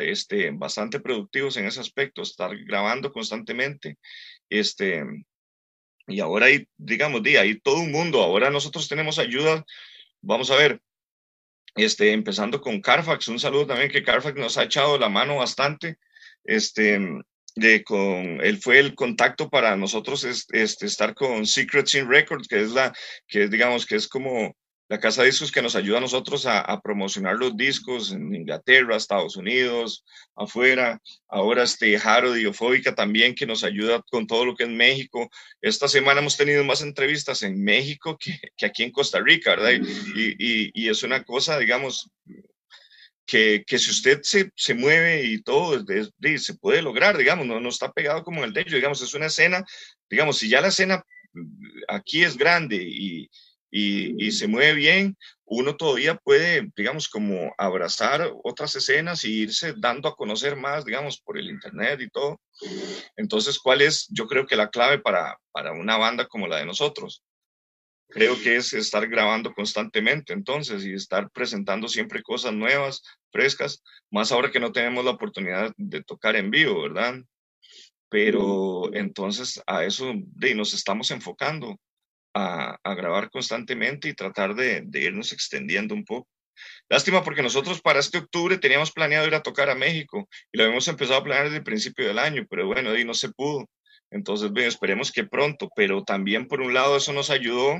este, bastante productivos en ese aspecto, estar grabando constantemente. Este, y ahora hay, digamos, día hay todo un mundo. Ahora nosotros tenemos ayuda. Vamos a ver, este, empezando con Carfax, un saludo también que Carfax nos ha echado la mano bastante. Este, de con él fue el contacto para nosotros este, estar con Secret Sin Records, que es la, que digamos que es como la casa de discos que nos ayuda a nosotros a, promocionar los discos en Inglaterra, Estados Unidos, afuera. Ahora este Jaro Diofóbica también que nos ayuda con todo lo que es México. Esta semana hemos tenido más entrevistas en México que, que aquí en Costa Rica, ¿verdad? Y, y, y, es una cosa, digamos, que, que si usted se, se, mueve y todo, se puede lograr, digamos, no, no está pegado como en el de ellos, digamos, es una escena, digamos, si ya la escena aquí es grande y y, se mueve bien, uno todavía puede, digamos, como abrazar otras escenas y irse dando a conocer más, digamos, por el Internet y todo. Entonces, ¿cuál es, yo creo que la clave para, para una banda como la de nosotros? Creo que es estar grabando constantemente, entonces, y estar presentando siempre cosas nuevas, frescas, más ahora que no tenemos la oportunidad de tocar en vivo, ¿verdad? Pero entonces a eso de, nos estamos enfocando a, grabar constantemente y tratar de, irnos extendiendo un poco. Lástima porque nosotros para este octubre teníamos planeado ir a tocar a México y lo habíamos empezado a planear desde el principio del año, pero bueno, ahí no se pudo. Entonces, bien, esperemos que pronto, pero también por un lado eso nos ayudó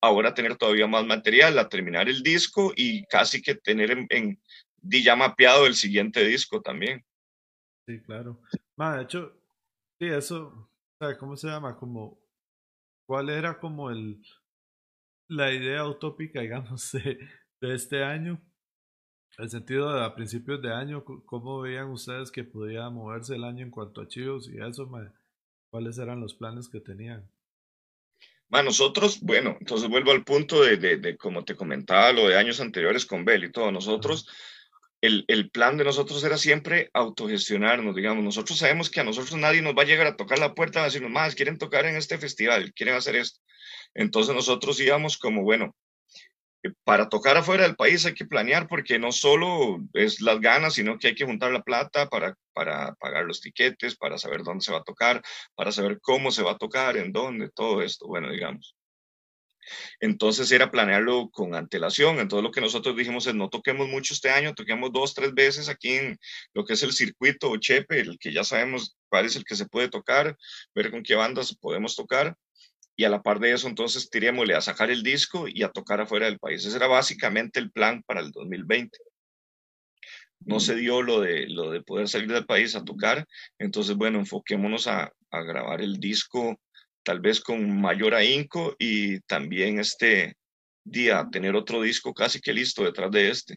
ahora a tener todavía más material, a terminar el disco y casi que tener en, en ya mapeado el siguiente disco también. Sí, claro. de hecho, sí, eso, ¿cómo se llama? Como ¿Cuál era como el la idea utópica, [laughs] digamos, de, este año? El sentido de a principios de año, ¿cómo veían ustedes que podía moverse el año en cuanto a archivos y eso? ¿Cuáles eran los planes que tenían? nosotros, bueno, entonces vuelvo al punto de, de, como te comentaba, lo de años anteriores con Bell y todo. Nosotros, el, el, plan de nosotros era siempre autogestionarnos, digamos. Nosotros sabemos que a nosotros nadie nos va a llegar a tocar la puerta a decirnos, más, quieren tocar en este festival, quieren hacer esto. Entonces nosotros íbamos como, bueno, para tocar afuera del país hay que planear porque no solo es las ganas, sino que hay que juntar la plata para, para pagar los tiquetes, para saber dónde se va a tocar, para saber cómo se va a tocar, en dónde, todo esto, bueno, digamos. Entonces era planearlo con antelación. Entonces lo que nosotros dijimos es no toquemos mucho este año, toquemos dos, tres veces aquí en lo que es el circuito o Chepe, el que ya sabemos cuál es el que se puede tocar, ver con qué bandas podemos tocar y a la par de eso entonces tirémosle a sacar el disco y a tocar afuera del país. Ese era básicamente el plan para el 2020. No se dio lo de, lo de poder salir del país a tocar, entonces bueno, enfoquémonos a, a grabar el disco tal vez con mayor ahínco y también este día tener otro disco casi que listo detrás de este.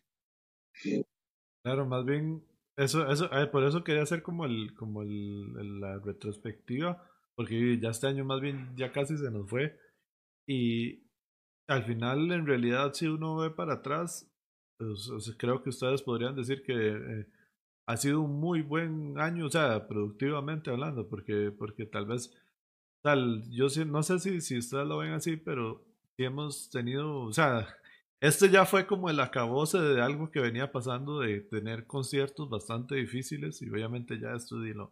Claro, más bien, eso, eso, eh, por eso quería hacer como el, como el, la retrospectiva, porque ya este año más bien ya casi se nos fue. Y al final, en realidad, si uno ve para atrás, pues, creo que ustedes podrían decir que eh, ha sido un muy buen año, o sea, productivamente hablando, porque, porque tal vez, yo no sé si, si ustedes lo ven así, pero sí hemos tenido, o sea, este ya fue como el acabose de algo que venía pasando de tener conciertos bastante difíciles y obviamente ya esto lo,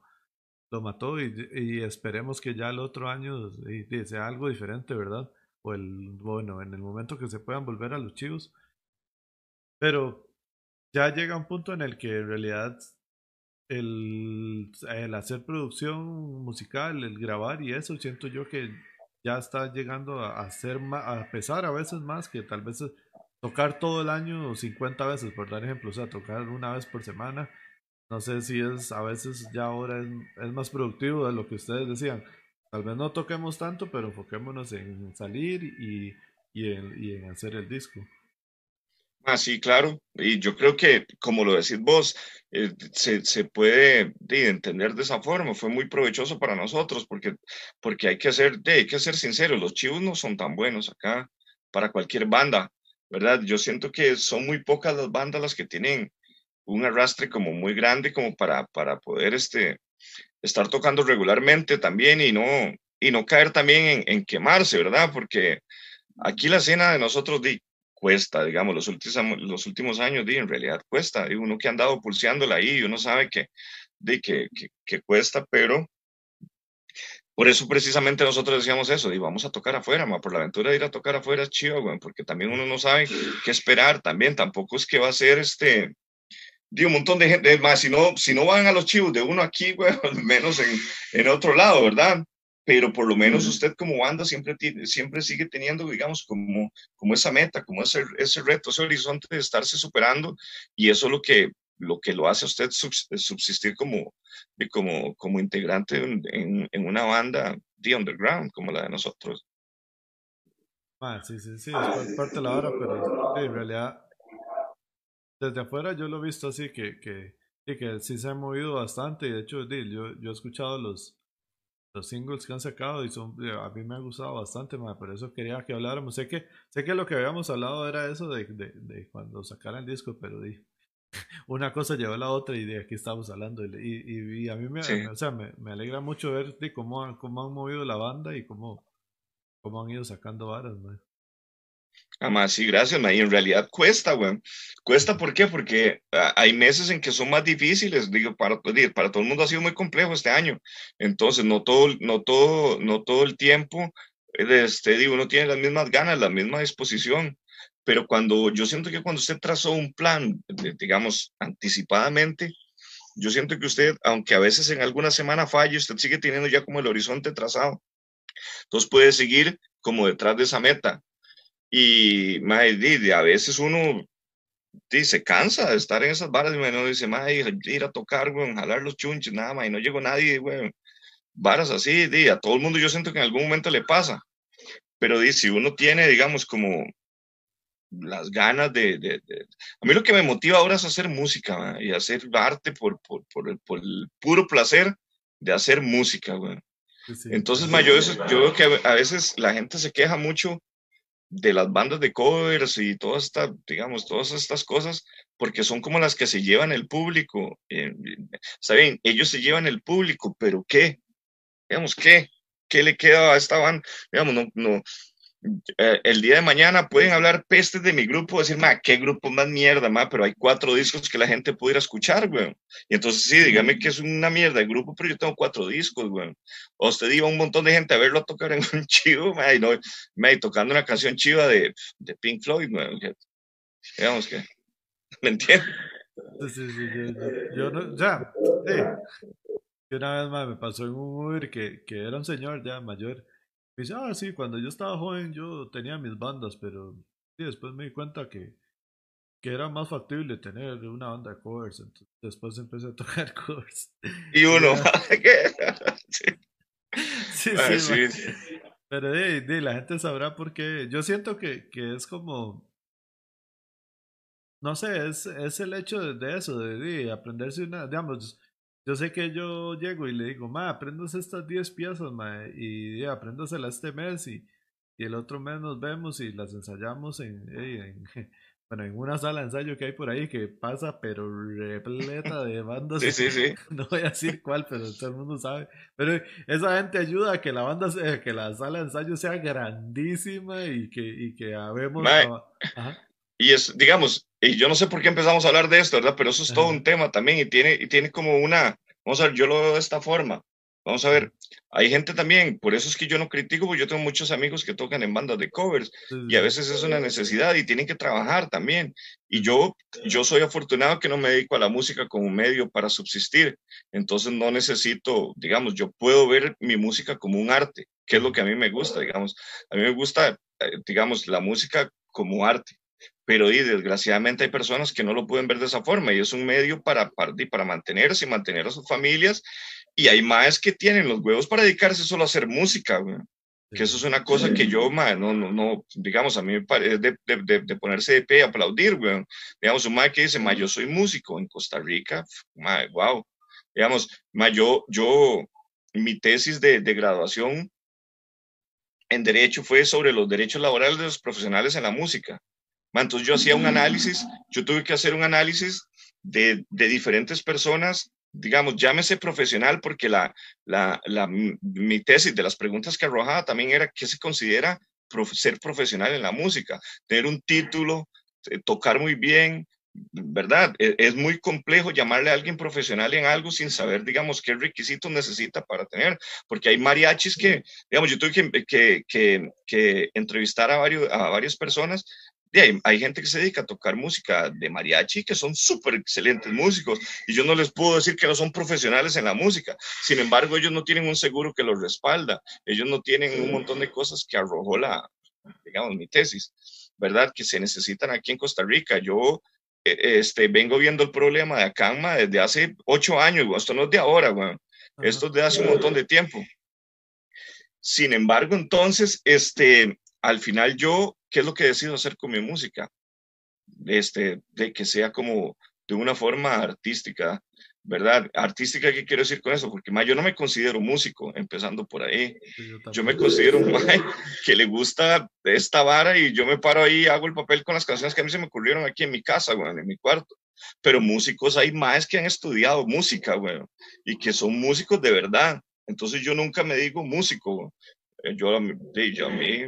lo mató y, esperemos que ya el otro año sea algo diferente, ¿verdad? O el, bueno, en el momento que se puedan volver a los chivos. Pero ya llega un punto en el que en realidad el, el hacer producción musical, el grabar y eso, siento yo que ya está llegando a, ser a pesar a veces más que tal vez tocar todo el año 50 veces, por dar ejemplo, o sea, tocar una vez por semana no sé si es a veces ya ahora es, más productivo de lo que ustedes decían. Tal vez no toquemos tanto, pero enfoquémonos en salir y, y, en, hacer el disco. Ah, sí, claro. Y yo creo que, como lo decís vos, eh, se, se, puede entender de esa forma. Fue muy provechoso para nosotros porque, porque hay, que ser, hay que ser sinceros, los chivos no son tan buenos acá para cualquier banda, ¿verdad? Yo siento que son muy pocas las bandas las que tienen un arrastre como muy grande como para, para poder este, estar tocando regularmente también y no, y no caer también en, quemarse, ¿verdad? Porque aquí la escena de nosotros di, cuesta, digamos, los últimos, los últimos años, di, en realidad cuesta. Y uno que ha andado pulseándola ahí, uno sabe que, di, que, que, cuesta, pero por eso precisamente nosotros decíamos eso, y vamos a tocar afuera, ma, por la aventura de ir a tocar afuera es chido, porque también uno no sabe qué esperar, también tampoco es que va a ser este, digo, un montón de gente, más, si no, si no van a los chivos de uno aquí, güey, [laughs] menos en, en otro lado, ¿verdad? Pero por lo menos usted como banda siempre, tiene, siempre sigue teniendo, digamos, como, como esa meta, como ese, ese reto, ese horizonte de estarse superando y eso es lo que lo, que lo hace a usted subsistir como, como, como integrante en, en, una banda de underground como la de nosotros. Ah, sí, sí, sí, es parte de la hora, pero en realidad desde afuera yo lo he visto así que, que, que sí se ha movido bastante. Y de hecho, yo, yo he escuchado los, los singles que han sacado y son, a mí me ha gustado bastante, por eso quería que habláramos. Sé que, sé que lo que habíamos hablado era eso de, de, de cuando sacaran el disco, pero di, [laughs] una cosa llevó a la otra y de aquí estamos hablando. Y, y, a mí me, o sea, me, me, alegra mucho ver cómo, cómo han movido la banda y cómo, cómo han ido sacando varas. Además, sí, gracias, Y en realidad cuesta, güey. Cuesta, ¿por qué? Porque ah, hay meses en que son más difíciles. Digo, para, para todo el mundo ha sido muy complejo este año. Entonces, no todo, no todo, no todo el tiempo, este, digo, uno tiene las mismas ganas, la misma disposición. Pero cuando, yo siento que cuando usted trazó un plan, digamos, anticipadamente, yo siento que usted, aunque a veces en alguna semana falle, usted sigue teniendo ya como el horizonte trazado. Entonces puede seguir como detrás de esa meta y a veces uno se cansa de estar en esas varas y uno dice, ir a tocar, güey, jalar los chunches, nada más, y no llegó nadie, güey. Varas así, di, a todo el mundo yo siento que en algún momento le pasa. Pero di, si uno tiene, digamos, como las ganas de, de, A mí lo que me motiva ahora es hacer música y hacer arte por, por, por, el, por, el, puro placer de hacer música, güey. Entonces, ma, yo, yo veo que a veces la gente se queja mucho de las bandas de covers y todas estas, digamos, todas estas cosas, porque son como las que se llevan el público. Eh, Saben, ellos se llevan el público, pero ¿qué? Digamos, ¿qué? ¿Qué le queda a esta banda? Digamos, no, eh, el día de mañana pueden hablar pestes de mi grupo, decir, ma, qué grupo más mierda, ma, pero hay cuatro discos que la gente pudiera escuchar, güey. Y entonces sí, dígame que es una mierda el grupo, pero yo tengo cuatro discos, güey. O usted iba un montón de gente a verlo tocar en un [laughs] chivo, ma, y, no, ma, tocando una canción chiva de, de Pink Floyd, güey. Digamos que, [laughs] ¿me entiendes? Sí, sí, sí, yo, no, ya, sí. Una vez más me pasó en un Uber que, que era un señor ya mayor dice, ah, sí, cuando yo estaba joven yo tenía mis bandas, pero sí, después me di cuenta que, que era más factible tener una banda de covers. Entonces, después empecé a tocar [laughs] covers. Y uno, [laughs] [laughs] sí. Sí, sí, Pero de, la gente sabrá por qué. Yo siento que, que es como. No sé, es, es el hecho de, eso, de, de, aprenderse una. Digamos, yo sé que yo llego y le digo, ma, aprendas estas 10 piezas, ma, y apréndaselas este mes y, y, el otro mes nos vemos y las ensayamos en, en, bueno, en una sala de ensayo que hay por ahí que pasa, pero repleta de bandas. Sí, sí, sí. [laughs] No voy a decir cuál, pero todo el mundo sabe. Pero esa gente ayuda a que la banda, sea, que la sala de ensayo sea grandísima y que, y que habemos... Y es, digamos, y yo no sé por qué empezamos a hablar de esto, ¿verdad? Pero eso es todo un tema también y tiene, y tiene como una, vamos a ver, yo lo veo de esta forma. Vamos a ver, hay gente también, por eso es que yo no critico, porque yo tengo muchos amigos que tocan en bandas de covers y a veces es una necesidad y tienen que trabajar también. Y yo, yo soy afortunado que no me dedico a la música como medio para subsistir, entonces no necesito, digamos, yo puedo ver mi música como un arte, que es lo que a mí me gusta, digamos. A mí me gusta, eh, digamos, la música como arte pero y, desgraciadamente hay personas que no lo pueden ver de esa forma y es un medio para, para, para mantenerse y mantener a sus familias y hay más que tienen los huevos para dedicarse solo a hacer música, que eso es una cosa que yo, no, no, no, digamos, a mí me parece de, de, de, ponerse de pie y aplaudir, güey. Digamos, un mae que dice, ma, yo soy músico en Costa Rica, ma, wow. Digamos, ma, yo, yo, mi tesis de, de graduación en Derecho fue sobre los derechos laborales de los profesionales en la música. Entonces yo hacía un análisis, yo tuve que hacer un análisis de, de diferentes personas, digamos, llámese profesional, porque la, la, la, mi tesis de las preguntas que arrojaba también era qué se considera ser profesional en la música, tener un título, eh, tocar muy bien, ¿verdad? E, es muy complejo llamarle a alguien profesional en algo sin saber, digamos, qué requisitos necesita para tener, porque hay mariachis que, digamos, yo tuve que, que, que, que entrevistar a, varios, a varias personas hay, hay, gente que se dedica a tocar música de mariachi que son súper excelentes músicos y yo no les puedo decir que no son profesionales en la música. Sin embargo, ellos no tienen un seguro que los respalda. Ellos no tienen un montón de cosas que arrojó la, digamos, mi tesis, ¿verdad? Que se necesitan aquí en Costa Rica. Yo e, este, vengo viendo el problema de Acanma desde hace ocho años, esto no es de ahora, güey. esto es de hace un montón de tiempo. Sin embargo, entonces, este, al final yo ¿qué es lo que decido hacer con mi música? Este, de que sea como de una forma artística, ¿verdad? Artística, ¿qué quiero decir con eso? Porque más yo no me considero músico, empezando por ahí. Yo, me considero un [laughs] que le gusta esta vara y yo me paro ahí, hago el papel con las canciones que a mí se me ocurrieron aquí en mi casa, güey, en mi cuarto. Pero músicos hay más que han estudiado música, güey, y que son músicos de verdad. Entonces yo nunca me digo músico. Yo, yo a mí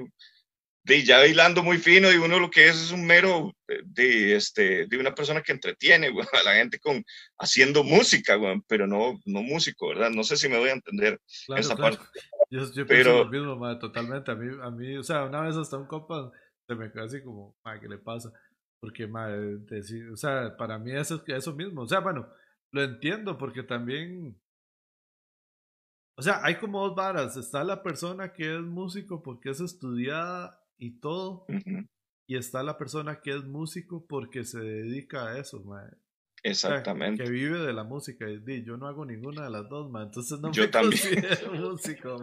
de ya bailando muy fino y uno lo que es es un mero de, este, de una persona que entretiene a [laughs] la gente con haciendo música, pero no, no músico, ¿verdad? No sé si me voy a entender esa parte. Yo, yo pero, lo mismo, totalmente. A mí, a mí, o sea, una vez hasta un copa se me quedó así como, ¿qué le pasa? Porque, madre, o sea, para mí eso es eso mismo. O sea, bueno, lo entiendo porque también o sea, hay como dos varas. Está la persona que es músico porque es estudiada y todo. Y está la persona que es músico porque se dedica a eso, Exactamente. que vive de la música. Y yo no hago ninguna de las dos, Entonces no yo me [laughs] también. considero músico,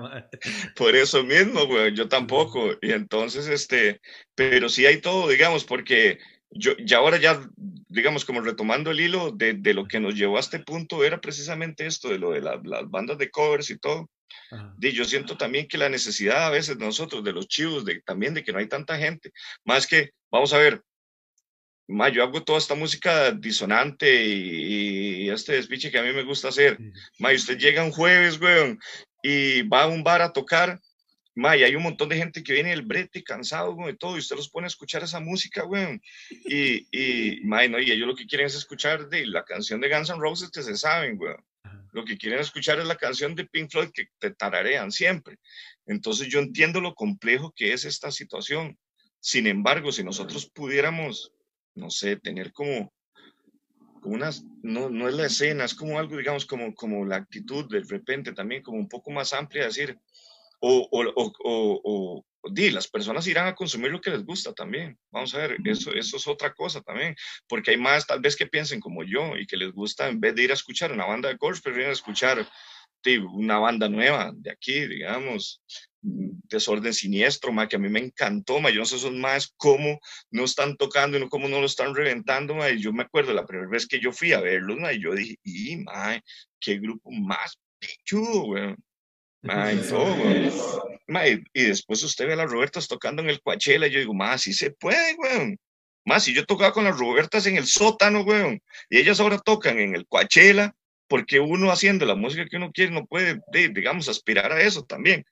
Por eso mismo, güey. Yo tampoco. Y entonces, este, pero sí hay todo, digamos, porque yo, ya ahora ya, digamos, como retomando el hilo de, de, lo que nos llevó a este punto, era precisamente esto, de lo de las bandas de covers y todo. yo siento también que la necesidad a veces de nosotros, de los chivos, de, también de que no hay tanta gente, más que, vamos a ver, ma, yo hago toda esta música disonante y, este despiche que a mí me gusta hacer. Y usted llega un jueves, weón, y va a un bar a tocar, ma, y hay un montón de gente que viene del brete cansado, de todo, y usted los pone a escuchar esa música, weón. Y, y, ma, no, y ellos lo que quieren es escuchar de la canción de Guns N' Roses que se saben, weón. Lo que quieren escuchar es la canción de Pink Floyd que te tararean siempre. Entonces yo entiendo lo complejo que es esta situación. Sin embargo, si nosotros pudiéramos no sé, tener como, unas, no, no es la escena, es como algo, digamos, como, como la actitud de repente también, como un poco más amplia, decir, o, o, o, o di, las personas irán a consumir lo que les gusta también. Vamos a ver, eso, eso es otra cosa también, porque hay más tal vez que piensen como yo y que les gusta, en vez de ir a escuchar una banda de golf, prefieren escuchar una banda nueva de aquí, digamos, Desorden Siniestro, ma, que a mí me encantó, ma, yo no sé esos más cómo no están tocando y cómo no lo están reventando, ma, y yo me acuerdo la primera vez que yo fui a verlos, ma, y yo dije, y, ma, qué grupo más pichudo, weón. Ma, y, y, después usted ve a las Robertas tocando en el Coachella, y yo digo, ma, sí se puede, weón. Más si yo tocaba con las Robertas en el sótano, weón, y ellas ahora tocan en el Coachella, porque uno haciendo la música que uno quiere no puede, digamos, aspirar a eso también.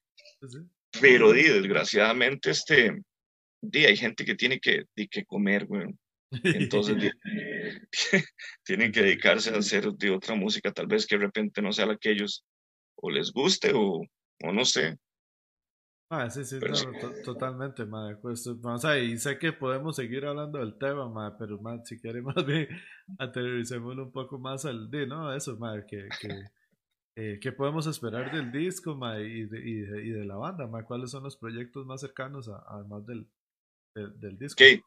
Pero, desgraciadamente, este, hay gente que tiene que, que comer, güey. Entonces, [laughs] [laughs] tienen que dedicarse a hacer de otra música, tal vez que de repente no sea la que ellos o les guste o, o no sé. Ah, sí, sí, totalmente, madre. Pues, vamos a y sé que podemos seguir hablando del tema, madre, pero madre, si queremos [laughs] más bien aterricémoslo un poco más al de, ¿no? Eso, madre, que, que, eh, ¿qué podemos esperar del disco, madre, y de, y de, y de la banda, madre? ¿Cuáles son los proyectos más cercanos, además del, del, disco? Okay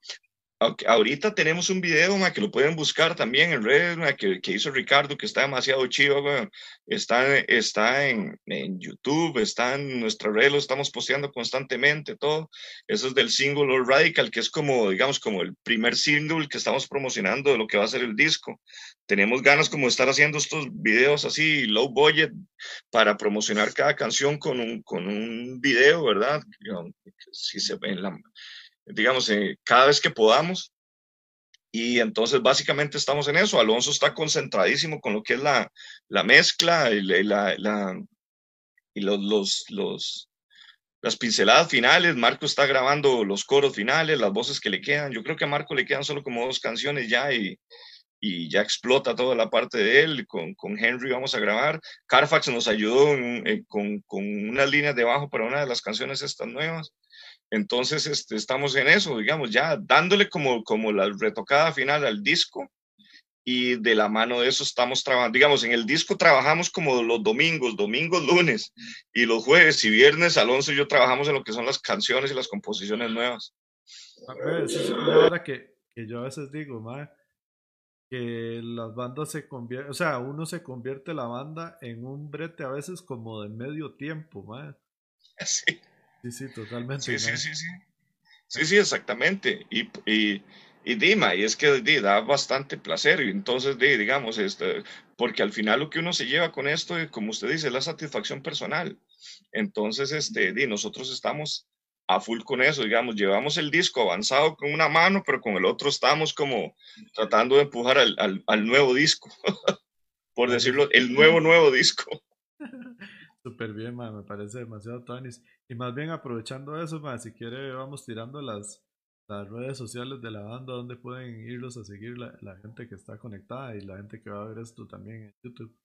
ahorita tenemos un video que lo pueden buscar también en redes que, que, hizo Ricardo, que está demasiado chido. Está, está en, en, YouTube, está en nuestra red, lo estamos posteando constantemente, todo. Eso es del single Radical, que es como, digamos, como el primer single que estamos promocionando de lo que va a ser el disco. Tenemos ganas como de estar haciendo estos videos así, low budget, para promocionar cada canción con un, con un video, ¿verdad? Si se en la digamos, eh, cada vez que podamos. Y entonces básicamente estamos en eso. Alonso está concentradísimo con lo que es la, la mezcla y, la, y los, los, los, las pinceladas finales. Marco está grabando los coros finales, las voces que le quedan. Yo creo que a Marco le quedan solo como dos canciones ya y, y ya explota toda la parte de él. Con, con Henry vamos a grabar. Carfax nos ayudó con, con, unas líneas de bajo para una de las canciones estas nuevas. Entonces este, estamos en eso, digamos, ya dándole como, como la retocada final al disco y de la mano de eso estamos trabajando, digamos, en el disco trabajamos como los domingos, domingos, lunes y los jueves y viernes, Alonso y yo trabajamos en lo que son las canciones y las composiciones nuevas. es una que, que yo a veces digo, que las bandas se convierten, o sea, uno se convierte la banda en un brete a veces como de medio tiempo, ¿ma? [laughs] Sí. Sí, sí, totalmente. Sí, sí, sí, sí. Sí, sí, exactamente. Y, y, y Dima, y es que da bastante placer. Y entonces, digamos, este, porque al final lo que uno se lleva con esto, como usted dice, es la satisfacción personal. Entonces, este, di, nosotros estamos a full con eso, digamos, llevamos el disco avanzado con una mano, pero con el otro estamos como tratando de empujar al, al, al nuevo disco, [laughs] por decirlo, el nuevo, nuevo disco. [laughs] Súper bien, me parece demasiado Tonis. Y más bien aprovechando eso, si quiere vamos tirando las, las redes sociales de la banda donde pueden irlos a seguir la, la, gente que está conectada y la gente que va a ver esto también en YouTube.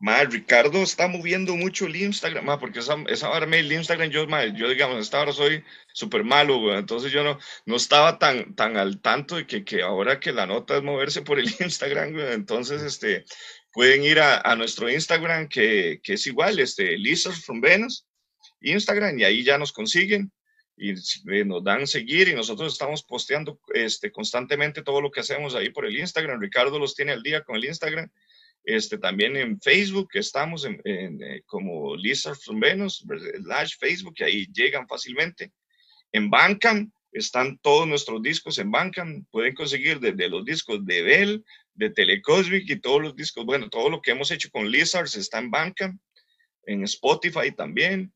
Ma, Ricardo está moviendo mucho el Instagram, ma, porque esa, esa hora el Instagram, yo, ma, yo digamos, esta hora soy súper malo, entonces yo no, no estaba tan, tan al tanto de que, que ahora que la nota es moverse por el [laughs] Instagram, entonces este, pueden ir a, a nuestro Instagram, que, que, es igual, este, Lizards from Venus, Instagram, y ahí ya nos consiguen y eh, nos dan seguir y nosotros estamos posteando este, constantemente todo lo que hacemos ahí por el Instagram. Ricardo los tiene al día con el Instagram. Este, también en Facebook estamos en, eh, como Lizards from Venus, slash Facebook, y ahí llegan fácilmente. En Bandcamp están todos nuestros discos en Bandcamp. Pueden conseguir desde los discos de Bell, de Telecosmic y todos los discos, bueno, todo lo que hemos hecho con Lizards está en Bandcamp. en Spotify también.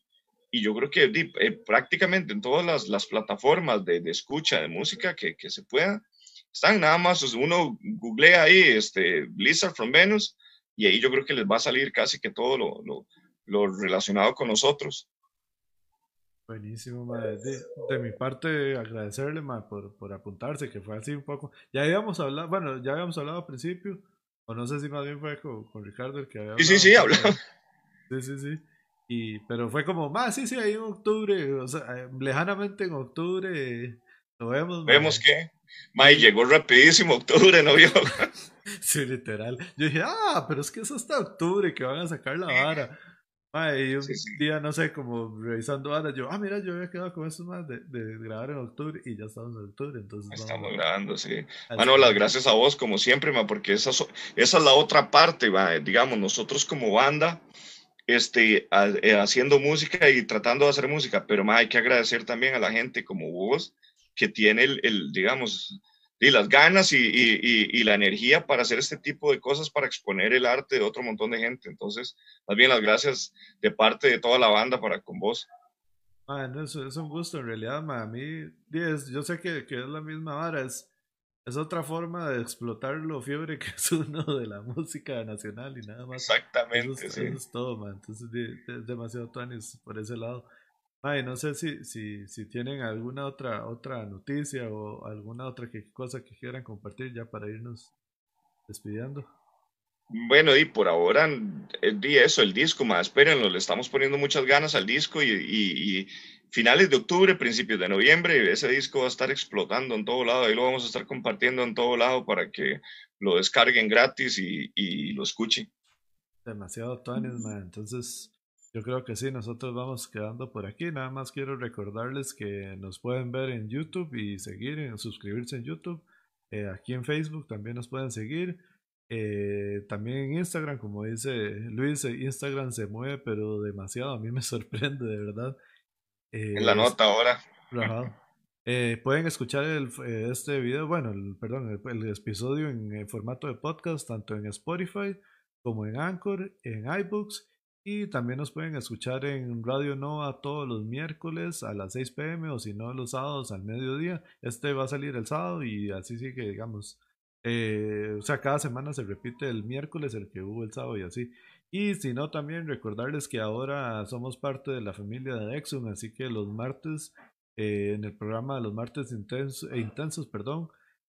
Y yo creo que eh, prácticamente en todas las, las plataformas de, de, escucha de música que, que, se pueda, están nada más, uno googlea ahí este, Blizzard from Venus y ahí yo creo que les va a salir casi que todo lo, lo, lo relacionado con nosotros. Buenísimo, madre. De, de, mi parte, agradecerle madre, por, por apuntarse, que fue así un poco. Ya habíamos hablado, bueno, ya habíamos hablado al principio, o no sé si más bien fue con, con Ricardo el que había hablado. Sí, sí, sí, hablamos. Sí, sí, sí. Y, pero fue como, más, sí, sí, ahí en octubre, o sea, eh, lejanamente en octubre, lo vemos. Vemos que, May, llegó rapidísimo octubre, ¿no vio? [laughs] sí, literal. Yo dije, ah, pero es que es hasta octubre que van a sacar la vara. Ay, un día, no sé, como revisando ahora, yo, ah, mira, yo había quedado con eso más de, de, grabar en octubre y ya estamos en octubre, entonces. Estamos grabando, sí. Bueno, las gracias a vos, como siempre, ma, porque esa, esa es la otra parte, va, digamos, nosotros como banda, este, eh, haciendo música y tratando de hacer música, pero ma, hay que agradecer también a la gente como vos, que tiene el, el digamos, y las ganas y, y, y, la energía para hacer este tipo de cosas, para exponer el arte de otro montón de gente. Entonces, más bien las gracias de parte de toda la banda para con vos. Man, es, es un gusto en realidad, man. a mí, yo sé que, que, es la misma vara, es, es otra forma de explotar lo fiebre que es uno de la música nacional y nada más. Exactamente, eso, eso es todo, man. Entonces, es demasiado tuanis por ese lado. Ay, no sé si, si, si tienen alguna otra, otra noticia o alguna otra que, cosa que quieran compartir ya para irnos despidiendo. Bueno, y por ahora, eh, di eso, el disco, más espérenlo, le estamos poniendo muchas ganas al disco y, y, y, finales de octubre, principios de noviembre, ese disco va a estar explotando en todo lado, ahí lo vamos a estar compartiendo en todo lado para que lo descarguen gratis y, y lo escuchen. Demasiado tones, man. Entonces, yo creo que sí, nosotros vamos quedando por aquí. Nada más quiero recordarles que nos pueden ver en YouTube y seguir, en, suscribirse en YouTube. Eh, aquí en Facebook también nos pueden seguir. Eh, también en Instagram, como dice Luis, eh, Instagram se mueve, pero demasiado. A mí me [laughs] sorprende, de verdad. en la nota ahora. pueden escuchar el, este video, bueno, el, perdón, el, el episodio en formato de podcast, tanto en Spotify como en Anchor, en iBooks y también nos pueden escuchar en Radio Nova todos los miércoles a las 6 pm o si no los sábados al mediodía. Este va a salir el sábado y así sí que digamos. Eh, o sea, cada semana se repite el miércoles el que hubo el sábado y así. Y si no, también recordarles que ahora somos parte de la familia de Exxon, así que los martes, eh, en el programa de los martes intensos, e intensos, perdón,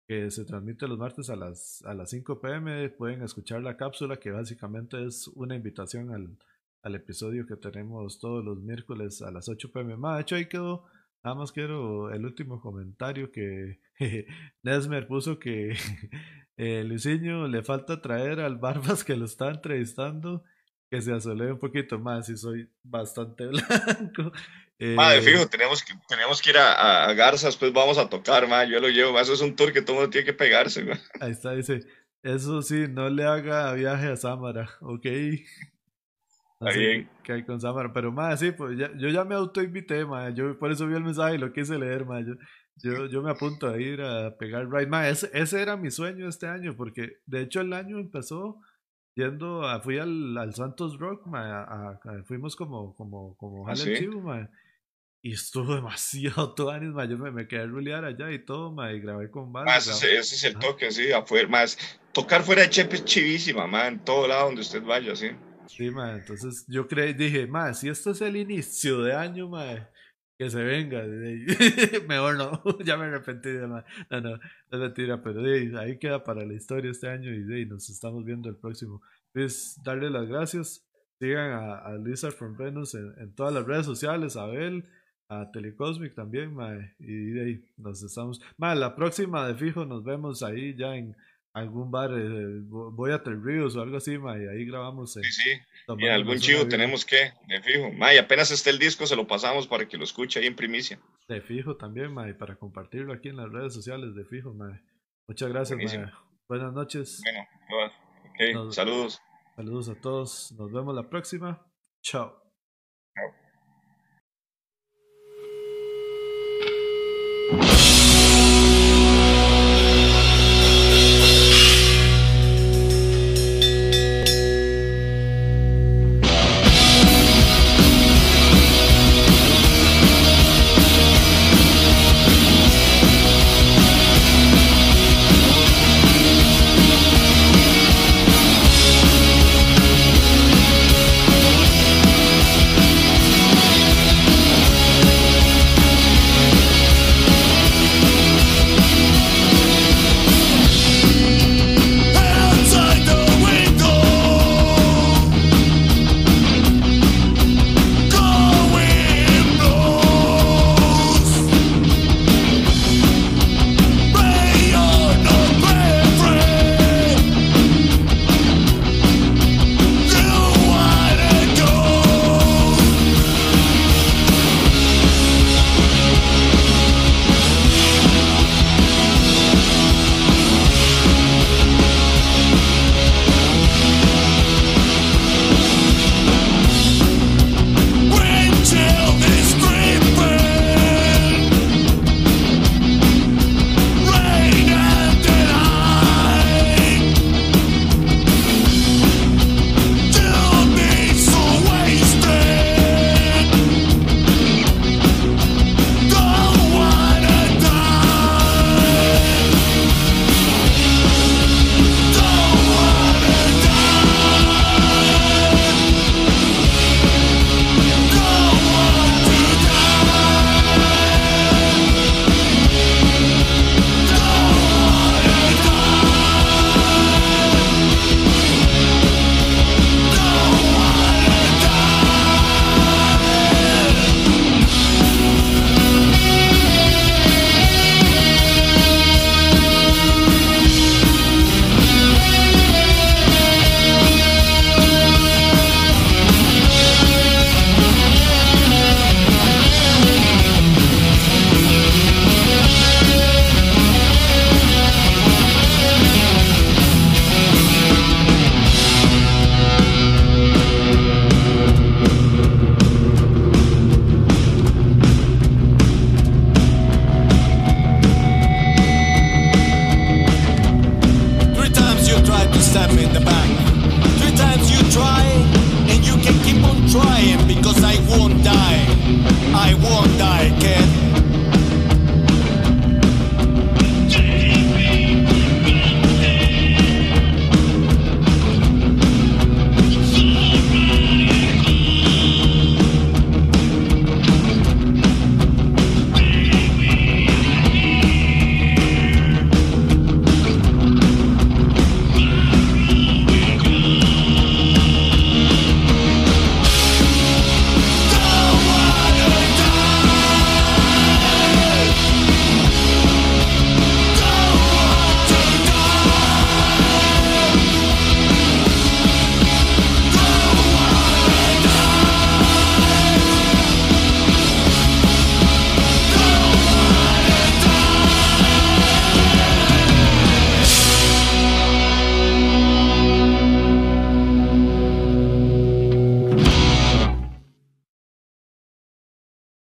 que se transmite los martes a las, a las 5 pm, pueden escuchar la cápsula que básicamente es una invitación al, al episodio que tenemos todos los miércoles a las 8 pm. de hecho, ahí quedó. Nada más quiero el último comentario que [laughs] Nesmer puso que [laughs] eh, Luciño le falta traer al Barbas que lo está entrevistando que se asolee un poquito más y soy bastante [laughs] blanco. Eh, Madre, fijo, tenemos que, tenemos que ir a, a, Garzas, pues vamos a tocar, ma, yo lo llevo, eso es un tour que todo mundo tiene que pegarse. Ahí está, dice, eso sí, no le haga viaje a Samara, ok. Así que hay con Samara. Pero más, sí, pues ya, yo ya me autoinvité, ma. Yo por eso vi el mensaje y lo quise leer, ma. Yo, yo, yo me apunto a ir a pegar ride. Ma, ese, ese era mi sueño este año, porque de hecho el año empezó yendo a, fui al, al Santos Rock, ma, a, fuimos como, como, como ¿Ah, sí? Chivo, ma. Y estuvo [laughs] demasiado todo ma. Yo me, me quedé a rulear allá y todo, ma, y grabé con. Ese, ese, es el toque, sí, afuera, más. Tocar fuera de Chepe es chivísima, ma, en todo lado donde usted vaya, sí. Sí, ma, entonces yo creí, dije, ma, si esto es el inicio de año, ma, que se venga. [laughs] Mejor no, [laughs] ya me arrepentí de ma. No, no, es mentira, pero ahí queda para la historia este año y nos estamos viendo el próximo. Pues darle las gracias. Sigan a, a Lisa from Venus en, en, todas las redes sociales, a Abel, a Telecosmic también, ma, y de ahí nos estamos. Ma, la próxima de fijo nos vemos ahí ya en algún bar, eh, voy a Tres Ríos o algo así, ma, y ahí grabamos. Eh, sí, sí. Y algún chivo tenemos que, de fijo. Ma, y apenas esté el disco, se lo pasamos para que lo escuche ahí en primicia. De fijo también, ma, y para compartirlo aquí en las redes sociales, de fijo, ma. Muchas gracias, ma. Buenas noches. Bueno, okay. saludos. Saludos a todos. Nos vemos la próxima. Chao.